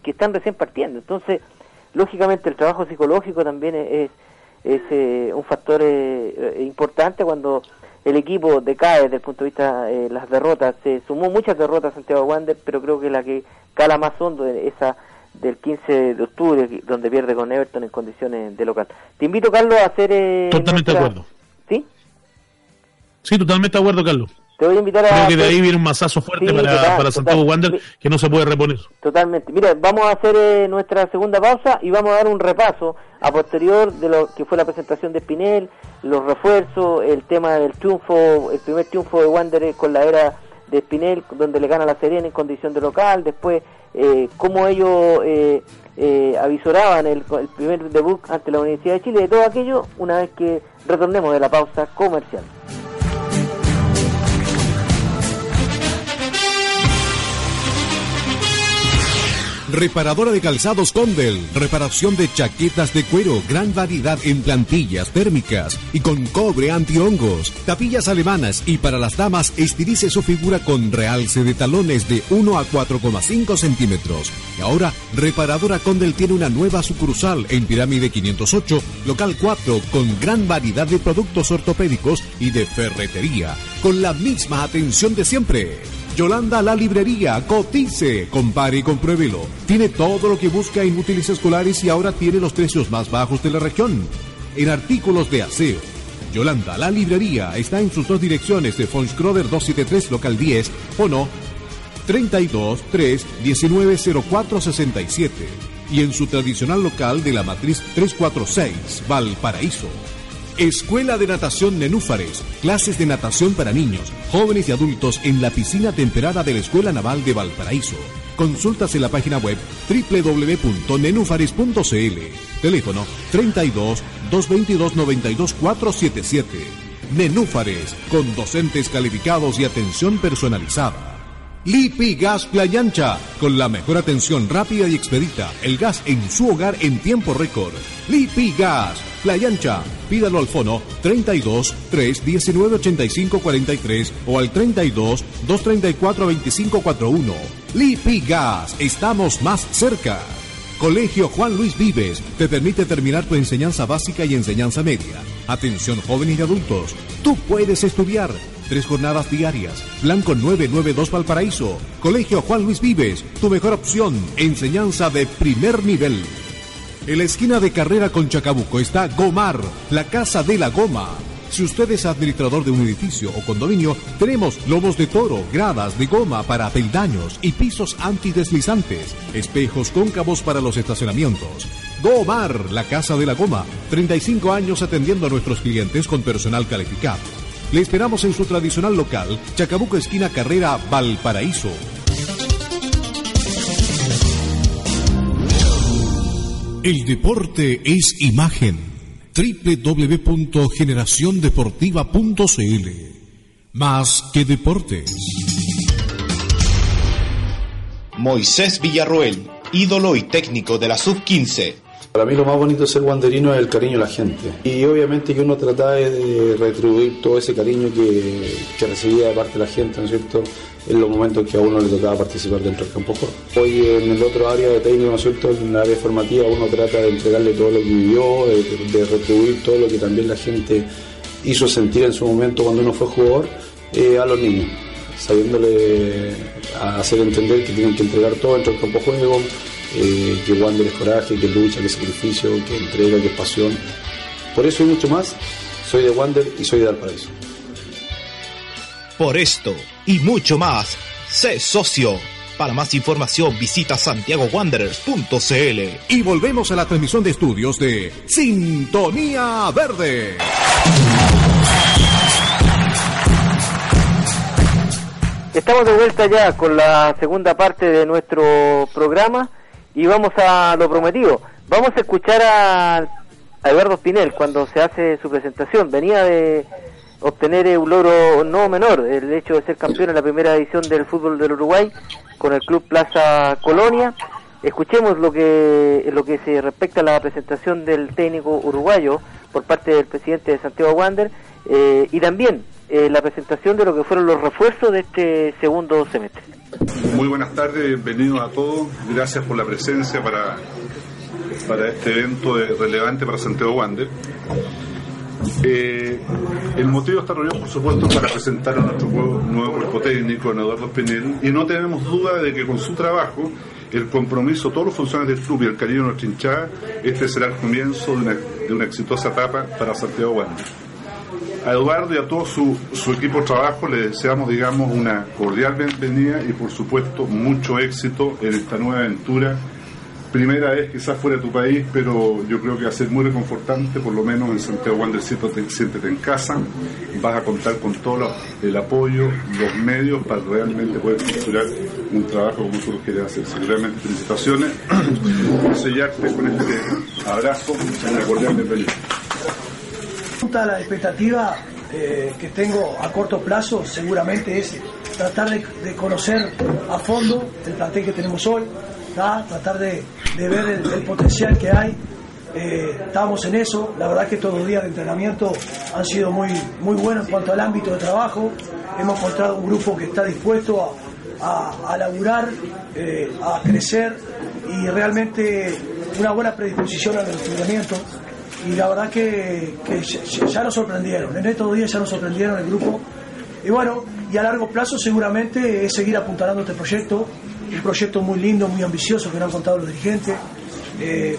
que están recién partiendo. Entonces, lógicamente el trabajo psicológico también es, es, eh, un factor importante cuando el equipo decae desde el punto de vista de las derrotas. Se sumó muchas derrotas Santiago Wander, pero creo que la que cala más hondo esa del 15 de octubre, donde pierde con Everton en condiciones de local. Te invito, Carlos, a hacer... Eh, totalmente de acuerdo. ¿Sí? Sí, totalmente de acuerdo, Carlos. Te voy a invitar a... Creo que de ahí viene un masazo fuerte para, para, Santiago Wander que no se puede reponer. Totalmente. Mira, vamos a hacer eh, nuestra segunda pausa y vamos a dar un repaso a posterior de lo que fue la presentación de Spinel, los refuerzos, el tema del triunfo, el primer triunfo de Wander con la era de Spinel, donde le gana la Serena en condición de local, después eh, cómo ellos eh, eh, avisoraban el, el, primer debut ante la Universidad de Chile, de todo aquello, una vez que retornemos de la pausa comercial. Reparadora de calzados Condel. Reparación de chaquetas de cuero. Gran variedad en plantillas térmicas y con cobre antihongos. Tapillas alemanas y para las damas estilice su figura con realce de talones de 1 a 4,5 centímetros. Y ahora, Reparadora Condel tiene una nueva sucursal en Pirámide 508, local 4, con gran variedad de productos ortopédicos y de ferretería. Con la misma atención de siempre. Yolanda la librería, cotice, compare y compruébelo. Tiene todo lo que busca en útiles escolares y ahora tiene los precios más bajos de la región. En artículos de aseo. Yolanda la librería está en sus dos direcciones de Fonskroder 273 local 10 o no 32 3 190467 y en su tradicional local de la matriz 346 Valparaíso. Escuela de Natación Nenúfares. Clases de natación para niños, jóvenes y adultos en la piscina temperada de la Escuela Naval de Valparaíso. Consultas en la página web www.nenufares.cl. Teléfono 32 222 92 477. Nenúfares, con docentes calificados y atención personalizada. Lipi Gas Playa Ancha, con la mejor atención rápida y expedita, el gas en su hogar en tiempo récord. Lipi Gas, Playa Ancha, pídalo al fono 32 3 19 85 43 o al 32 234 25 41. Lipi Gas, estamos más cerca. Colegio Juan Luis Vives te permite terminar tu enseñanza básica y enseñanza media. Atención jóvenes y adultos, tú puedes estudiar Tres jornadas diarias. Blanco 992 Valparaíso. Colegio Juan Luis Vives. Tu mejor opción. Enseñanza de primer nivel. En la esquina de carrera con Chacabuco está Gomar, la casa de la goma. Si usted es administrador de un edificio o condominio, tenemos lomos de toro, gradas de goma para peldaños y pisos antideslizantes, espejos cóncavos para los estacionamientos. Gomar, la casa de la goma. 35 años atendiendo a nuestros clientes con personal calificado. Le esperamos en su tradicional local, Chacabuco Esquina Carrera, Valparaíso. El deporte es imagen. www.generaciondeportiva.cl Más que deportes. Moisés Villarroel, ídolo y técnico de la Sub-15 para mí lo más bonito de ser guanderino es el cariño de la gente. Y obviamente que uno trata de retribuir todo ese cariño que, recibía de parte de la gente, ¿no es cierto? En los momentos que a uno le tocaba participar dentro del campo Hoy en el otro área de técnico, ¿no es cierto? En la área formativa uno trata de entregarle todo lo que vivió, de, retribuir todo lo que también la gente hizo sentir en su momento cuando uno fue jugador eh, a los niños, sabiéndole hacer entender que tienen que entregar todo dentro del campo juego, eh, que Wander es coraje, que lucha, que sacrificio, que entrega, que es pasión. Por eso y mucho más, soy de Wander y soy de Valparaíso. Por esto y mucho más, sé socio. Para más información visita santiagowanderers.cl. Y volvemos a la transmisión de estudios de Sintonía Verde. Estamos de vuelta ya con la segunda parte de nuestro programa y vamos a lo prometido. Vamos a escuchar a, a Eduardo Spinel cuando se hace su presentación. Venía de obtener un logro no menor, el hecho de ser campeón en la primera edición del fútbol del Uruguay con el Club Plaza Colonia. Escuchemos lo que lo que se respecta a la presentación del técnico uruguayo por parte del presidente de Santiago Wander eh, y también eh, la presentación de lo que fueron los refuerzos de este segundo semestre. Muy buenas tardes, bienvenidos a todos. Gracias por la presencia para, para este evento relevante para Santiago Wander. Eh, el motivo de esta reunión, por supuesto, es para presentar a nuestro nuevo, cuerpo técnico, en Eduardo Espinel, y no tenemos duda de que con su trabajo, el compromiso, todos los funcionarios del club y el cariño de nuestra hinchada, este será el comienzo de una, exitosa etapa para Santiago Wander. A Eduardo y a todo su, su equipo de trabajo le deseamos, digamos, una cordial bienvenida y, por supuesto, mucho éxito en esta nueva aventura. Primera vez quizás fuera de tu país, pero yo creo que va a ser muy reconfortante, por lo menos en Santiago Wander siéntate, siéntete en casa, vas a contar con todo el apoyo, los medios para realmente poder estructurar un trabajo como lo quieres hacer. Realmente felicitaciones, por sellarte con este abrazo, una cordial bienvenida. La expectativa eh, que tengo a corto plazo seguramente es tratar de, conocer a fondo el plantel que tenemos hoy, tratar de, de ver el, potencial que hay. Eh, estamos en eso, la verdad que todos los días de entrenamiento han sido muy, muy buenos en cuanto al ámbito de trabajo. Hemos encontrado un grupo que está dispuesto a, a, a laburar, eh, a crecer y realmente una buena predisposición al entrenamiento y la verdad que, que ya, nos sorprendieron, en estos días ya nos sorprendieron el grupo. Y bueno, y a largo plazo seguramente es seguir apuntalando este proyecto, proyecto muy lindo, muy ambicioso que nos han contado los dirigentes. Eh,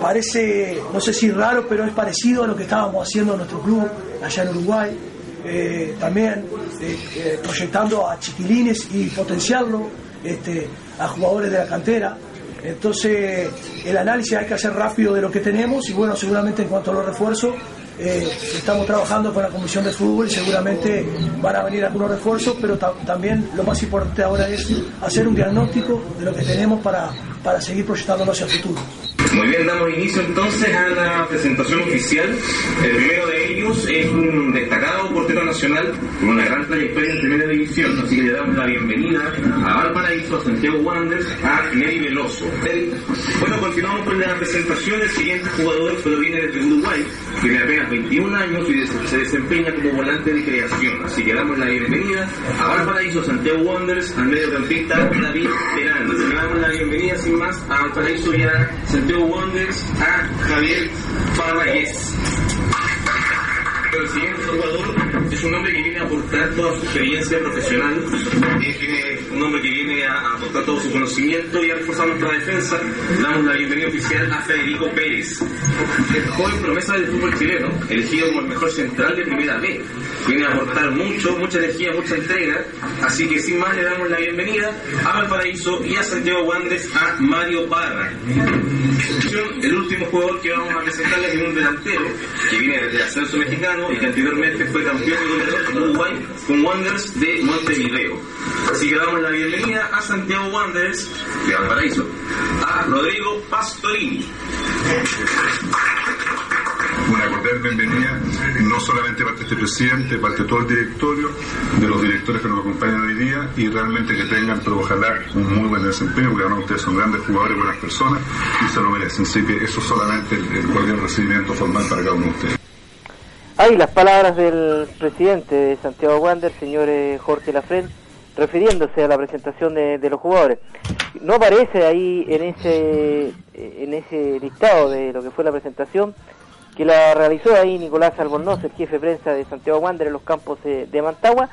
parece, no sé si raro, pero es parecido a lo que estábamos haciendo en nuestro club allá en Uruguay. Eh, también eh, proyectando a chiquilines y potenciarlo este, a jugadores de la cantera. Entonces, el análisis hay que hacer rápido de lo que tenemos y bueno, seguramente en cuanto a los refuerzos, eh, estamos trabajando con la Comisión de Fútbol y seguramente van a venir algunos refuerzos, pero ta- también lo más importante ahora es hacer un diagnóstico de lo que tenemos para, para seguir proyectándonos hacia el futuro. Muy bien, damos inicio entonces a la presentación oficial. El primero de ellos es un destacado portero nacional con una gran trayectoria en primera división, así que le damos la bienvenida a Valparaíso, a Santiago Wanderers, a Neri Veloso. Bueno, continuamos con la presentación. El siguiente jugador proviene desde Uruguay, tiene apenas 21 años y se desempeña como volante de creación, así que damos la bienvenida a Valparaíso, Santiago Wanderers, al mediocampista David Terán. Le damos la bienvenida sin más a Valparaíso y a Santiago Wanderers, a Javier Parragués. El siguiente jugador es un hombre que viene a aportar toda su experiencia profesional, eh, tiene un hombre que viene a aportar todo su conocimiento y a reforzar nuestra defensa. Damos la bienvenida oficial a Federico Pérez, el joven promesa del fútbol chileno, elegido como el mejor central de primera B. Viene a aportar mucho, mucha energía, mucha entrega, así que sin más le damos la bienvenida a Valparaíso y a Santiago Wanderers a Mario Parra. El último jugador que vamos a presentarles es un delantero que viene del ascenso mexicano y que anteriormente fue campeón en Uruguay con Wanderers de Montevideo. Así que damos la bienvenida a Santiago Wanderers de Valparaíso, a Rodrigo Pastorini. Bienvenida, no solamente parte de este presidente, parte de todo el directorio, de los directores que nos acompañan hoy día y realmente que tengan, pero ojalá, un muy buen desempeño, porque además ustedes son grandes jugadores, buenas personas y se lo merecen. Así que eso es solamente el, el recibimiento formal para cada uno de ustedes. Ahí las palabras del presidente de Santiago Wander, señor Jorge Lafren, refiriéndose a la presentación de, de los jugadores. No aparece ahí en ese en ese listado de lo que fue la presentación que la realizó ahí Nicolás Albornoz, el jefe de prensa de Santiago Wander en los campos eh, de Mantagua.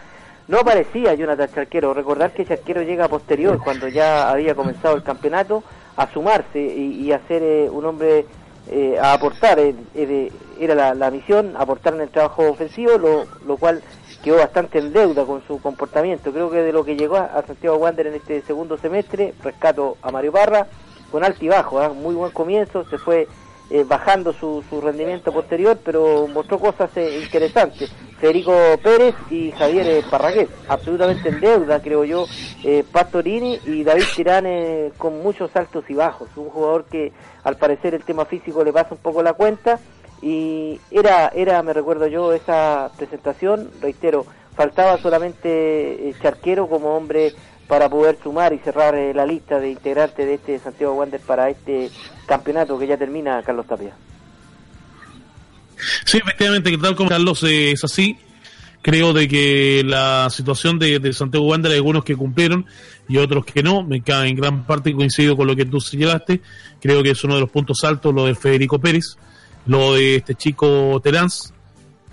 No aparecía Jonathan Charquero. Recordar que Charquero llega posterior, cuando ya había comenzado el campeonato, a sumarse y, a ser eh, un hombre eh, a aportar, eh, eh, era la, misión, aportar en el trabajo ofensivo, lo, lo cual quedó bastante en deuda con su comportamiento. Creo que de lo que llegó a, Santiago Wander en este segundo semestre, rescato a Mario Parra con alto y bajo, ¿ah? muy buen comienzo, se fue eh, bajando su, su, rendimiento posterior, pero mostró cosas eh, interesantes. Federico Pérez y Javier Parragués, absolutamente en deuda, creo yo, Pastorini y David Tirán con muchos altos y bajos. Un jugador que al parecer el tema físico le pasa un poco la cuenta y era, era me recuerdo yo, esa presentación, reitero, faltaba solamente eh, Charquero como hombre para poder sumar y cerrar eh, la lista de integrantes de este Santiago Wander para este campeonato que ya termina Carlos Tapia. Sí, efectivamente, tal como Carlos eh, es así, creo de que la situación de, de, Santiago Wander hay algunos que cumplieron y otros que no, me en gran parte coincido con lo que tú señalaste, creo que es uno de los puntos altos lo de Federico Pérez, lo de este chico Terán,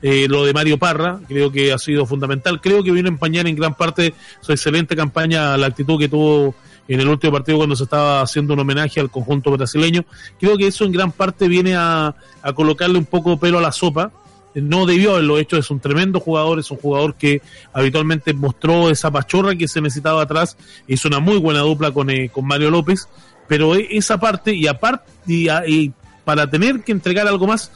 eh, lo de Mario Parra, creo que ha sido fundamental. Creo que vino a empañar en gran parte su excelente campaña, la actitud que tuvo en el último partido cuando se estaba haciendo un homenaje al conjunto brasileño. Creo que eso en gran parte viene a, colocarle un poco pelo a la sopa. No debió haberlo hecho, es un tremendo jugador, es un jugador que habitualmente mostró esa pachorra que se necesitaba atrás, hizo una muy buena dupla con, eh, con Mario López, pero e, esa parte, y aparte, y para tener que entregar algo más,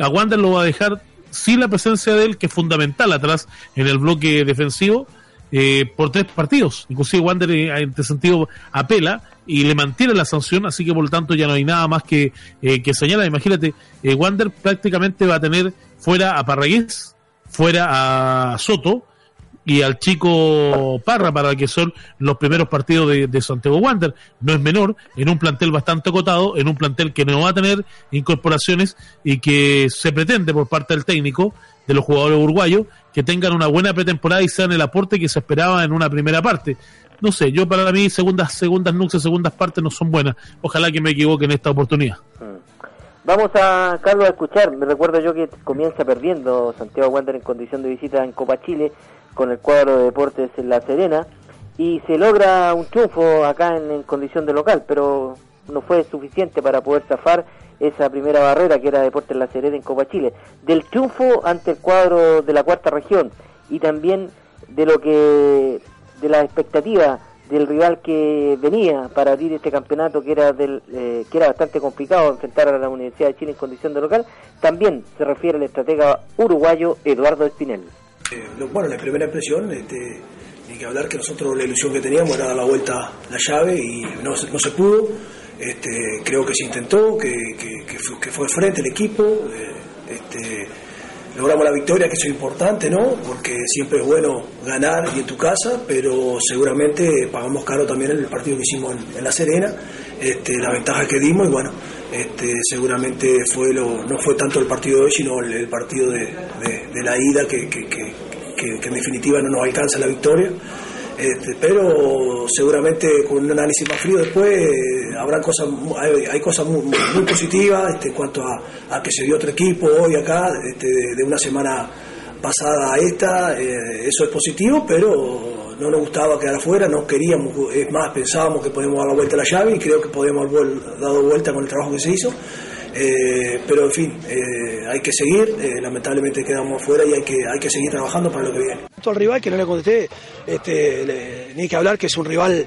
a Wander lo va a dejar sin la presencia de él, que es fundamental atrás en el bloque defensivo, eh, por tres partidos. Inclusive Wander eh, en este sentido apela y le mantiene la sanción, así que por lo tanto ya no hay nada más que, eh, que señalar. Imagínate, Wander prácticamente va a tener fuera a Parragués, fuera a Soto, y al chico Parra para que son los primeros partidos de, Santiago Wander. No es menor, en un plantel bastante acotado, en un plantel que no va a tener incorporaciones y que se pretende por parte del técnico, de los jugadores uruguayos, que tengan una buena pretemporada y sean el aporte que se esperaba en una primera parte. No sé, yo para mí segundas, segundas nubes, segundas partes no son buenas. Ojalá que me equivoque en esta oportunidad. Vamos a, Carlos, a escuchar. Me recuerdo yo que comienza perdiendo Santiago Wander en condición de visita en Copa Chile con el cuadro de deportes en La Serena y se logra un triunfo acá en, condición de local, pero no fue suficiente para poder zafar esa primera barrera que era Deportes La Serena en Copa Chile. Del triunfo ante el cuadro de la cuarta región y también de lo que de la expectativa del rival que venía para abrir este campeonato que era del eh, que era bastante complicado enfrentar a la Universidad de Chile en condición de local, también se refiere el estratega uruguayo Eduardo Espinel. Eh, bueno, la primera impresión, este, ni que hablar que nosotros la ilusión que teníamos era dar la vuelta la llave y no, no se pudo. Este, creo que se intentó, que, que, fue, que frente el equipo. Eh, este, logramos la victoria, que eso es importante, ¿no? Porque siempre es bueno ganar y en tu casa, pero seguramente pagamos caro también en el partido que hicimos en, La Serena, este, la ventaja que dimos y bueno, este, seguramente fue lo, no fue tanto el partido de hoy, sino el, partido de, la ida que, en definitiva no nos alcanza la victoria. Este, pero seguramente con un análisis más frío después eh, habrá cosas hay, cosas muy, positivas este, en cuanto a, que se dio otro equipo hoy acá de, una semana pasada a esta eh, eso es positivo pero no nos gustaba quedar afuera, no queríamos, es más, pensábamos que podíamos dar la vuelta a la llave y creo que podíamos haber dado vuelta con el trabajo que se hizo. Eh, pero en fin, eh, hay que seguir, eh, lamentablemente quedamos afuera y hay que, hay que seguir trabajando para lo que viene. Al rival que no le contesté, este, ni que hablar que es un rival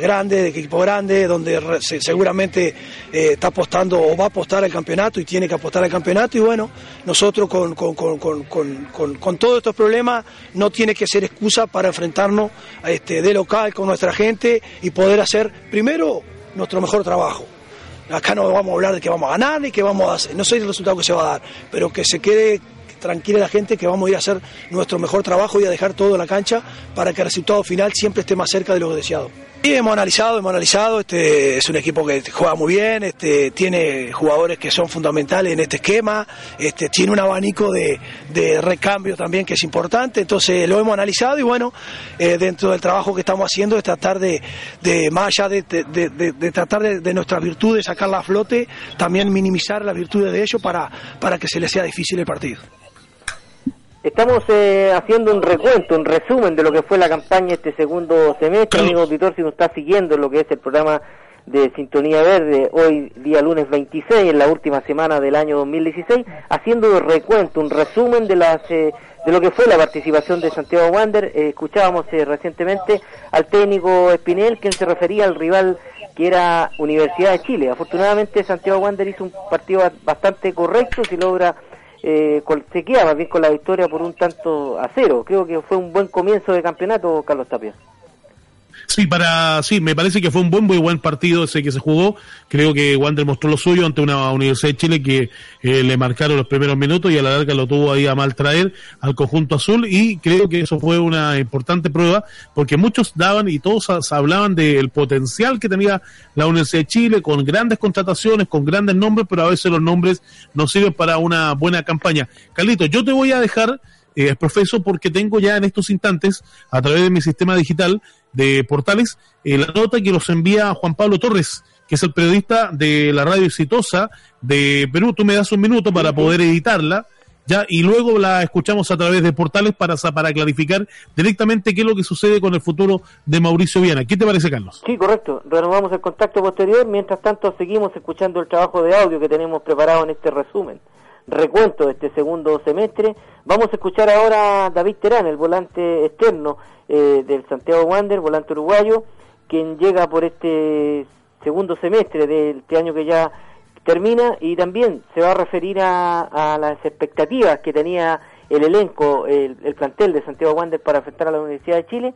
grande, de equipo grande, donde seguramente eh, está apostando o va a apostar al campeonato y tiene que apostar al campeonato. Y bueno, nosotros con, con, todos estos problemas no tiene que ser excusa para enfrentarnos este, de local con nuestra gente y poder hacer primero nuestro mejor trabajo. Acá no vamos a hablar de que vamos a ganar ni que vamos a hacer, no sé el resultado que se va a dar, pero que se quede tranquila la gente que vamos a ir a hacer nuestro mejor trabajo y a dejar todo en la cancha para que el resultado final siempre esté más cerca de lo deseado. Sí, hemos analizado, hemos analizado, este es un equipo que juega muy bien, este tiene jugadores que son fundamentales en este esquema, este tiene un abanico de, recambio también que es importante, entonces lo hemos analizado y bueno, eh, dentro del trabajo que estamos haciendo es tratar de, de más allá de, de tratar de, nuestras virtudes sacarla a flote, también minimizar las virtudes de ellos para, para que se les sea difícil el partido. Estamos eh, haciendo un recuento, un resumen de lo que fue la campaña este segundo semestre. Amigo auditor, si nos está siguiendo lo que es el programa de Sintonía Verde, hoy día lunes 26, en la última semana del año 2016, haciendo un recuento, un resumen de las eh, de lo que fue la participación de Santiago Wander. Eh, escuchábamos eh, recientemente al técnico Espinel, quien se refería al rival que era Universidad de Chile. Afortunadamente Santiago Wander hizo un partido bastante correcto, si logra eh, se queda más bien con la victoria por un tanto a cero. Creo que fue un buen comienzo de campeonato, Carlos Tapia. Sí, para, sí, me parece que fue un buen, muy buen partido ese que se jugó. Creo que Wander mostró lo suyo ante una Universidad de Chile que eh, le marcaron los primeros minutos y a la larga lo tuvo ahí a mal traer al conjunto azul y creo que eso fue una importante prueba porque muchos daban y todos hablaban del potencial que tenía la Universidad de Chile con grandes contrataciones, con grandes nombres, pero a veces los nombres no sirven para una buena campaña. Carlito, yo te voy a dejar eh, profeso porque tengo ya en estos instantes, a través de mi sistema digital de portales, eh, la nota que nos envía Juan Pablo Torres, que es el periodista de la radio exitosa de Perú. Tú me das un minuto para poder editarla. Ya, y luego la escuchamos a través de portales para, para clarificar directamente qué es lo que sucede con el futuro de Mauricio Viana. ¿Qué te parece, Carlos? Sí, correcto. Renovamos el contacto posterior. Mientras tanto, seguimos escuchando el trabajo de audio que tenemos preparado en este resumen recuento de este segundo semestre. Vamos a escuchar ahora a David Terán, el volante externo eh, del Santiago Wander, volante uruguayo, quien llega por este segundo semestre de este año que ya termina y también se va a referir a, las expectativas que tenía el elenco, el, plantel de Santiago Wander para enfrentar a la Universidad de Chile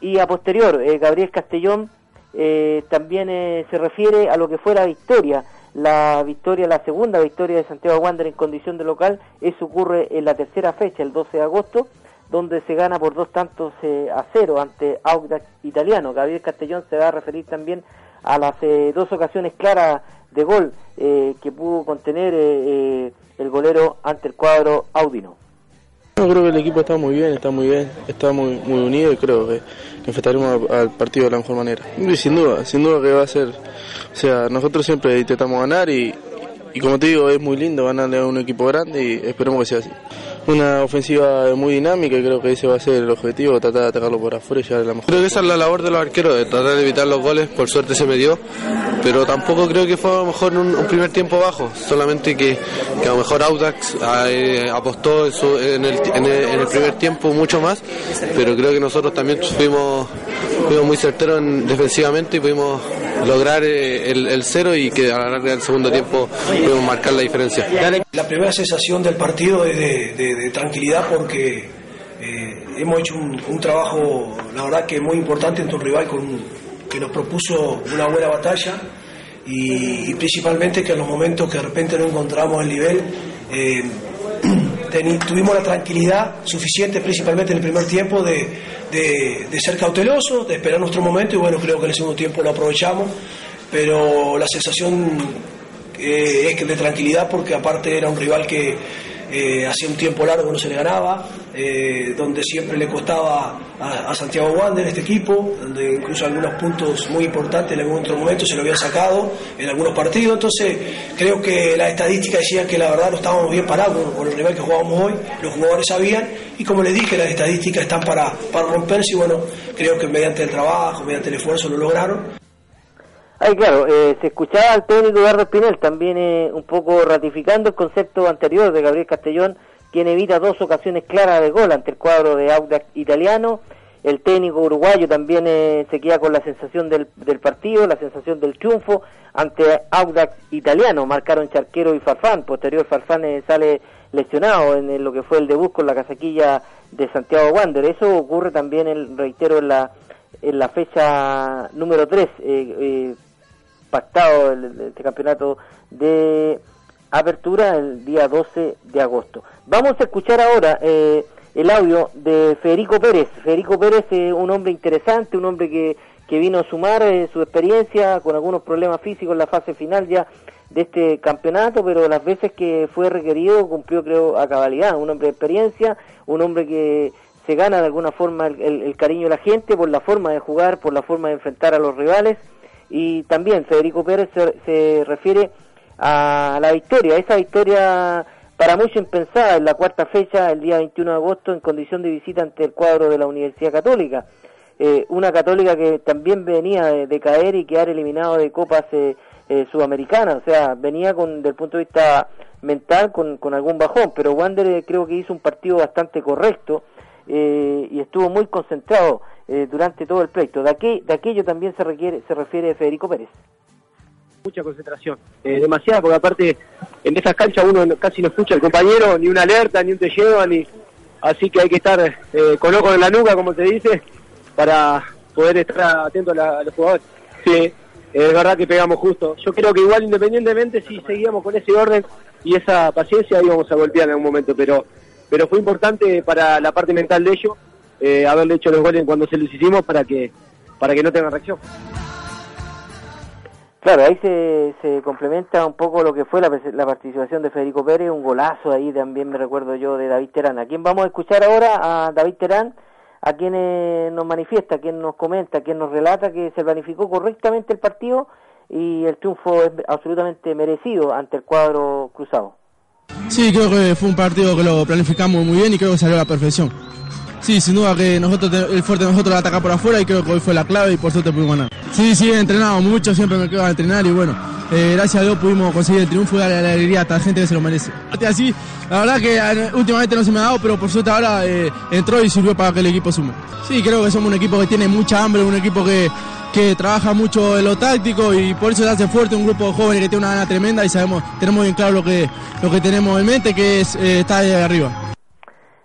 y a posterior eh, Gabriel Castellón eh, también se refiere a lo que fue la victoria la victoria, la segunda victoria de Santiago Wander en condición de local, eso ocurre en la tercera fecha, el 12 de agosto, donde se gana por dos tantos eh, a cero ante Audax Italiano. Gabriel Castellón se va a referir también a las eh, dos ocasiones claras de gol eh, que pudo contener el golero ante el cuadro Audino. Yo creo que el equipo está muy bien, está muy bien, está muy, muy unido y creo que, enfrentaremos al partido de la mejor manera. Y sin duda, sin duda que va a ser, o sea, nosotros siempre intentamos ganar y, y como te digo, es muy lindo ganarle a un equipo grande y esperemos que sea así. Una ofensiva muy dinámica y creo que ese va a ser el objetivo, tratar de atacarlo por afuera y llegar a la mejor. Creo que esa es la labor de los arqueros, de tratar de evitar los goles, por suerte se me dio, pero tampoco creo que fue a lo mejor un, primer tiempo bajo, solamente que, que a lo mejor Audax eh, apostó en, el, en, el, primer tiempo mucho más, pero creo que nosotros también fuimos, fuimos muy certeros defensivamente y pudimos lograr eh, el, cero y que a la larga del segundo tiempo pudimos marcar la diferencia. La primera sensación del partido es de, tranquilidad porque eh, hemos hecho un, trabajo, la verdad que muy importante en tu rival con, que nos propuso una buena batalla y, principalmente que en los momentos que de repente no encontramos el nivel, eh, tuvimos la tranquilidad suficiente, principalmente en el primer tiempo, de, de, ser cautelosos, de esperar nuestro momento y bueno, creo que en el segundo tiempo lo aprovechamos, pero la sensación eh, es de tranquilidad porque aparte era un rival que eh, hacía un tiempo largo no se le ganaba, eh, donde siempre le costaba a, Santiago Wander este equipo, donde incluso algunos puntos muy importantes en algún otro momento se lo habían sacado en algunos partidos, entonces creo que las estadísticas decían que la verdad no estábamos bien parados con, el rival que jugábamos hoy, los jugadores sabían y como les dije las estadísticas están para, para romperse y bueno, creo que mediante el trabajo, mediante el esfuerzo lo lograron Ay, claro, eh, se escuchaba al técnico Eduardo Espinel también eh, un poco ratificando el concepto anterior de Gabriel Castellón, quien evita dos ocasiones claras de gol ante el cuadro de Audax italiano. El técnico uruguayo también eh, se queda con la sensación del, partido, la sensación del triunfo ante Audax italiano. Marcaron Charquero y Farfán. Posterior Farfán sale lesionado en, lo que fue el debut con la casaquilla de Santiago Wander. Eso ocurre también, el, reitero, en la, en la fecha número 3 pactado este campeonato de apertura el día 12 de agosto. Vamos a escuchar ahora eh, el audio de Federico Pérez. Federico Pérez es un hombre interesante, un hombre que, que vino a sumar eh, su experiencia con algunos problemas físicos en la fase final ya de este campeonato, pero las veces que fue requerido cumplió creo a cabalidad. Un hombre de experiencia, un hombre que se gana de alguna forma el cariño de la gente por la forma de jugar, por la forma de enfrentar a los rivales y también Federico Pérez se, refiere a la victoria, esa victoria para muchos impensada en la cuarta fecha, el día 21 de agosto, en condición de visita ante el cuadro de la Universidad Católica. Eh, una católica que también venía de, caer y quedar eliminado de copas eh, eh, sudamericana, o sea, venía con, del punto de vista mental con, con algún bajón, pero Wander eh, creo que hizo un partido bastante correcto y estuvo muy concentrado eh, durante todo el pleito. De, aquel, de aquello también se, requiere, se refiere Federico Pérez. Mucha concentración, eh, demasiada, porque aparte en esas canchas uno casi no escucha al compañero, ni una alerta, ni un te lleva, ni... así que hay que estar eh, con ojo en la nuca, como te dice, para poder estar atento a, la, a los jugadores. Sí, es verdad que pegamos justo. Yo creo que igual independientemente si seguíamos con ese orden y esa paciencia íbamos a golpear en algún momento, pero pero fue importante para la parte mental de ellos eh, haberle hecho los goles cuando se los hicimos para que para que no tengan reacción. Claro, ahí se, se complementa un poco lo que fue la, la, participación de Federico Pérez, un golazo ahí también me recuerdo yo de David Terán. ¿A quién vamos a escuchar ahora? A David Terán, a quien eh, nos manifiesta, a quien nos comenta, a quien nos relata que se planificó correctamente el partido y el triunfo es absolutamente merecido ante el cuadro cruzado. Sí, creo que fue un partido que lo planificamos muy bien y creo que salió a la perfección. Sí, sin duda que nosotros el fuerte de nosotros atacar por afuera y creo que hoy fue la clave y por suerte pudimos ganar. Sí, sí, he entrenado mucho, siempre me quedo a entrenar y bueno, eh, gracias a Dios pudimos conseguir el triunfo y darle la alegría a esta gente que se lo merece. Así, la verdad que eh, últimamente no se me ha dado, pero por suerte ahora eh, entró y sirvió para que el equipo sume. Sí, creo que somos un equipo que tiene mucha hambre, un equipo que, que trabaja mucho en lo táctico y por eso se hace fuerte un grupo de jóvenes que tiene una gana tremenda y sabemos, tenemos bien claro lo que, lo que tenemos en mente, que es eh, estar ahí arriba.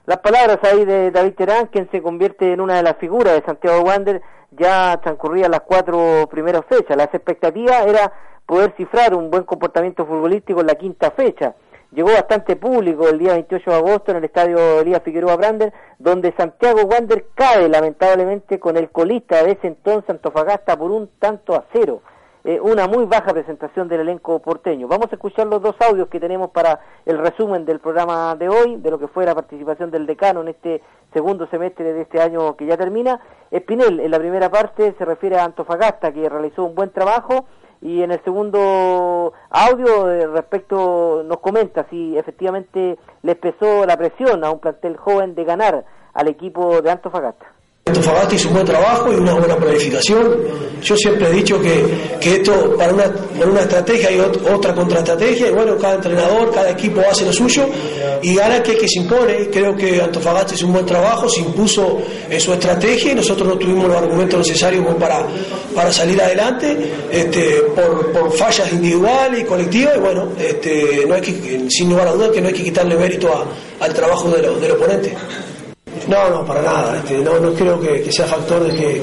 Las palabras ahí de David Terán, quien se convierte en una de las figuras de Santiago Wander, ya transcurrían las cuatro primeras fechas. Las expectativas era poder cifrar un buen comportamiento futbolístico en la quinta fecha. Llegó bastante público el día 28 de agosto en el estadio Elías Figueroa Brander, donde Santiago Wander cae lamentablemente con el colista de ese entonces Antofagasta por un tanto a cero. Eh, una muy baja presentación del elenco porteño. Vamos a escuchar los dos audios que tenemos para el resumen del programa de hoy, de lo que fue la participación del decano en este segundo semestre de este año que ya termina. Espinel, en la primera parte, se refiere a Antofagasta, que realizó un buen trabajo, y en el segundo audio eh, respecto nos comenta si efectivamente les pesó la presión a un plantel joven de ganar al equipo de Antofagasta. Antofagasta hizo un buen trabajo y una buena planificación. Yo siempre he dicho que, que esto para una, para una estrategia hay ot otra contraestrategia y bueno, cada entrenador, cada equipo hace lo suyo y gana que, se impone. Creo que Antofagasta hizo un buen trabajo, se impuso en su estrategia y nosotros no tuvimos los argumentos necesarios para, para salir adelante este, por, fallas individuales y colectivas y bueno, este, no hay que, sin lugar a dudas que no hay que quitarle mérito a, al trabajo de del oponente. No, no, para nada. Este, no, no creo que, sea factor de que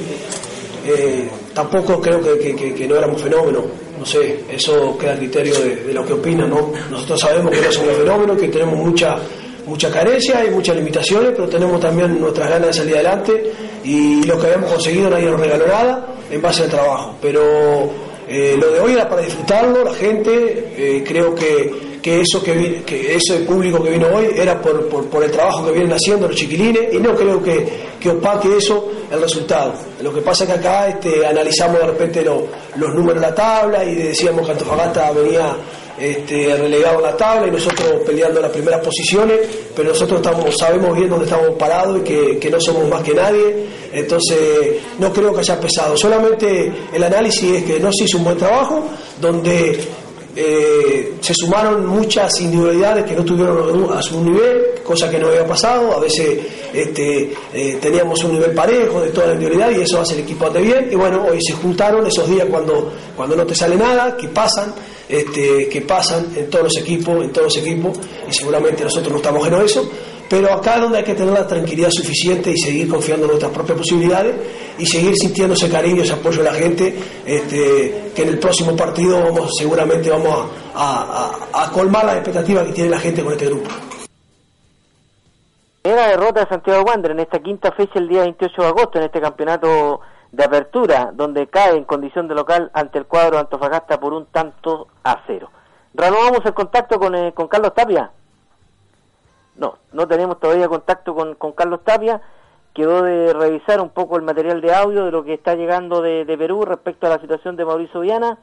eh, tampoco creo que, que, no éramos fenómenos. No sé, eso queda a criterio de, lo que opinan, ¿no? Nosotros sabemos que no somos fenómenos, que tenemos mucha mucha carencia y muchas limitaciones, pero tenemos también nuestras ganas de salir adelante y lo que habíamos conseguido nadie nos regaló nada en base al trabajo. Pero eh, lo de hoy era para disfrutarlo, la gente, eh, creo que que eso que, que ese público que vino hoy era por, por, por, el trabajo que vienen haciendo los chiquilines y no creo que, que opaque eso el resultado. Lo que pasa es que acá este, analizamos de repente lo, los números de la tabla y decíamos que Antofagasta venía este, relegado a la tabla y nosotros peleando las primeras posiciones, pero nosotros estamos, sabemos bien dónde estamos parados y que, que, no somos más que nadie, entonces no creo que haya pesado, solamente el análisis es que no se hizo un buen trabajo, donde eh, se sumaron muchas individualidades que no tuvieron a su nivel, cosa que no había pasado, a veces este, eh, teníamos un nivel parejo de toda la individualidad y eso hace el equipo ande bien, y bueno, hoy se juntaron esos días cuando, cuando no te sale nada, que pasan, este, que pasan en todos los equipos, en todos los equipos, y seguramente nosotros no estamos en eso, pero acá es donde hay que tener la tranquilidad suficiente y seguir confiando en nuestras propias posibilidades y seguir sintiendo ese cariño, ese apoyo de la gente, este, que en el próximo partido vamos, seguramente vamos a, a, colmar las expectativas que tiene la gente con este grupo. Era derrota de Santiago Wander en esta quinta fecha el día 28 de agosto en este campeonato de apertura, donde cae en condición de local ante el cuadro de Antofagasta por un tanto a cero. Renovamos el contacto con, eh, con Carlos Tapia. No, no tenemos todavía contacto con, con Carlos Tapia. Quedó de revisar un poco el material de audio de lo que está llegando de, de Perú respecto a la situación de Mauricio Viana,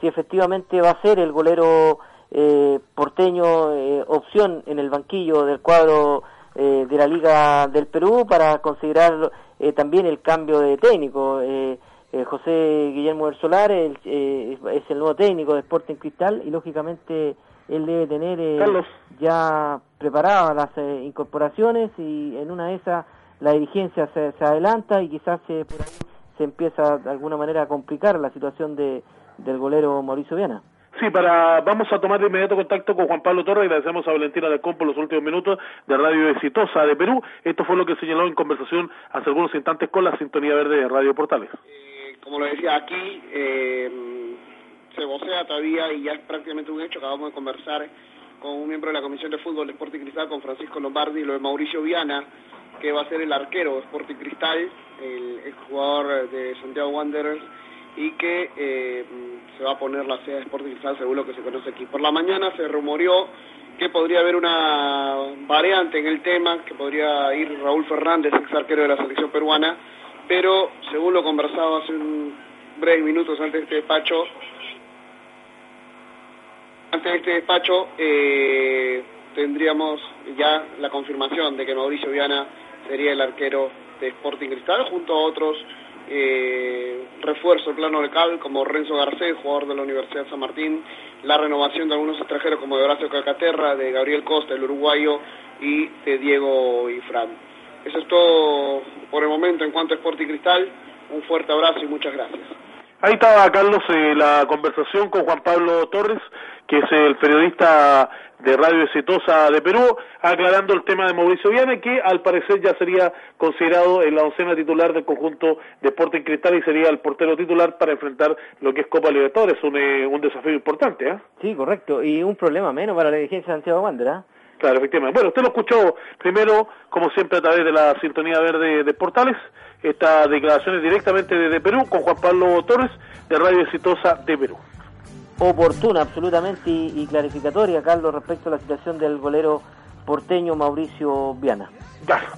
si efectivamente va a ser el golero eh, porteño eh, opción en el banquillo del cuadro eh, de la Liga del Perú para considerar eh, también el cambio de técnico. eh, José Guillermo del Solar es el nuevo técnico de Sporting Cristal y lógicamente él debe tener ya preparadas las incorporaciones y en una de esas la dirigencia se, se adelanta y quizás se, por ahí se empieza de alguna manera a complicar la situación de, del golero Mauricio Viana. Sí, para, vamos a tomar de inmediato contacto con Juan Pablo Torres. Agradecemos a Valentina de Compo los últimos minutos de Radio Exitosa de Perú. Esto fue lo que señaló en conversación hace algunos instantes con la Sintonía Verde de Radio Portales. Eh, como lo decía aquí, eh, se vocea todavía y ya es prácticamente un hecho. Acabamos de conversar con un miembro de la Comisión de Fútbol de Sporting Cristal, con Francisco Lombardi, y lo de Mauricio Viana, que va a ser el arquero de Sporting Cristal, el, jugador de Santiago Wanderers y que eh, se va a poner la sede de Sporting Cristal según lo que se conoce aquí. Por la mañana se rumoreó que podría haber una variante en el tema, que podría ir Raúl Fernández, ex arquero de la selección peruana, pero según lo conversado hace un breves minutos antes de este despacho, antes de este despacho eh, tendríamos ya la confirmación de que Mauricio Viana sería el arquero de Sporting Cristal junto a otros eh, refuerzo el plano local como Renzo Garcés, jugador de la Universidad San Martín, la renovación de algunos extranjeros como de Horacio Calcaterra, de Gabriel Costa, el uruguayo, y de Diego Ifran. Eso es todo por el momento en cuanto a Sporting Cristal. Un fuerte abrazo y muchas gracias. Ahí estaba, Carlos, eh, la conversación con Juan Pablo Torres, que es el periodista de Radio Exitosa de Perú, aclarando el tema de Mauricio Viana, que al parecer ya sería considerado en la oncena titular del conjunto de Sporting Cristal y sería el portero titular para enfrentar lo que es Copa Libertadores, un, eh, un desafío importante. ¿eh? Sí, correcto, y un problema menos para la dirigencia de Santiago Wander. Claro, efectivamente. Bueno, usted lo escuchó primero, como siempre, a través de la sintonía verde de Portales, estas declaraciones directamente desde Perú con Juan Pablo Torres de Radio Exitosa de Perú. Oportuna absolutamente y, clarificatoria, Carlos, respecto a la situación del golero porteño Mauricio Viana.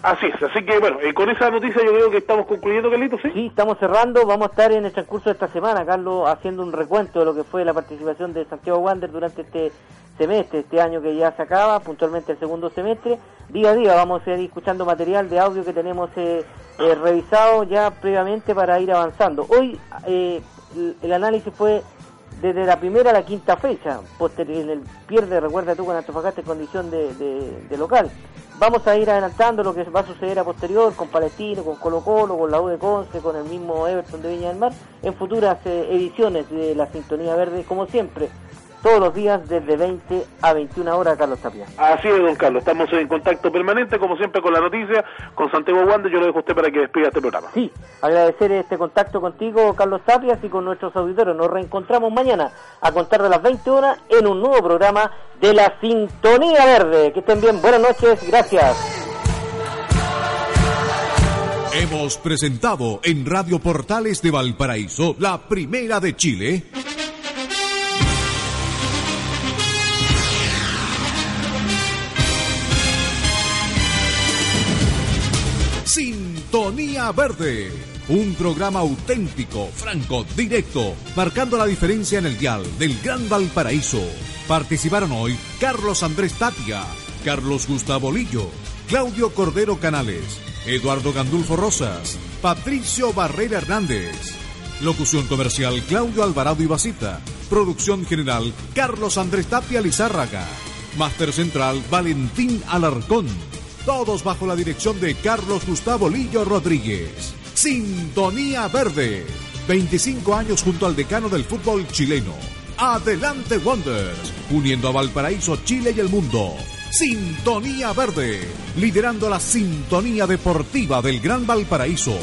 así es, así que bueno, eh, con esa noticia yo creo que estamos concluyendo, Carlitos, ¿sí? Sí, estamos cerrando, vamos a estar en el transcurso de esta semana, Carlos, haciendo un recuento de lo que fue la participación de Santiago Wander durante este semestre, este año que ya se acaba, puntualmente el segundo semestre. Día a día vamos a ir escuchando material de audio que tenemos eh, eh, revisado ya previamente para ir avanzando. Hoy el análisis fue desde la primera a la quinta fecha, en el pierde, recuerda tú, con Antofagasta en condición de, de, local. Vamos a ir adelantando lo que va a suceder a posterior con Palestino, con Colo Colo, con la U de Conce, con el mismo Everton de Viña del Mar, en futuras eh, ediciones de la Sintonía Verde, como siempre, todos los días desde 20 a 21 horas, Carlos Tapia. Así es, don Carlos. Estamos en contacto permanente, como siempre, con la noticia, con Santiago Wander. Yo lo dejo a usted para que despida este programa. Sí, agradecer este contacto contigo, Carlos Tapias, y con nuestros auditores. Nos reencontramos mañana a contar de las 20 horas en un nuevo programa de la Sintonía Verde. Que estén bien. Buenas noches. Gracias. Hemos presentado en Radio Portales de Valparaíso la primera de Chile Verde. Un programa auténtico, franco, directo, marcando la diferencia en el dial del Gran Valparaíso. Participaron hoy Carlos Andrés Tapia, Carlos Gustavo Lillo, Claudio Cordero Canales, Eduardo Gandulfo Rosas, Patricio Barrera Hernández. Locución comercial Claudio Alvarado Ibacita. Producción general Carlos Andrés Tapia Lizárraga. Máster central Valentín Alarcón todos bajo la dirección de Carlos Gustavo Lillo Rodríguez. Sintonía Verde, 25 años junto al decano del fútbol chileno. Adelante Wonders, uniendo a Valparaíso, Chile y el mundo. Sintonía Verde, liderando la sintonía deportiva del Gran Valparaíso.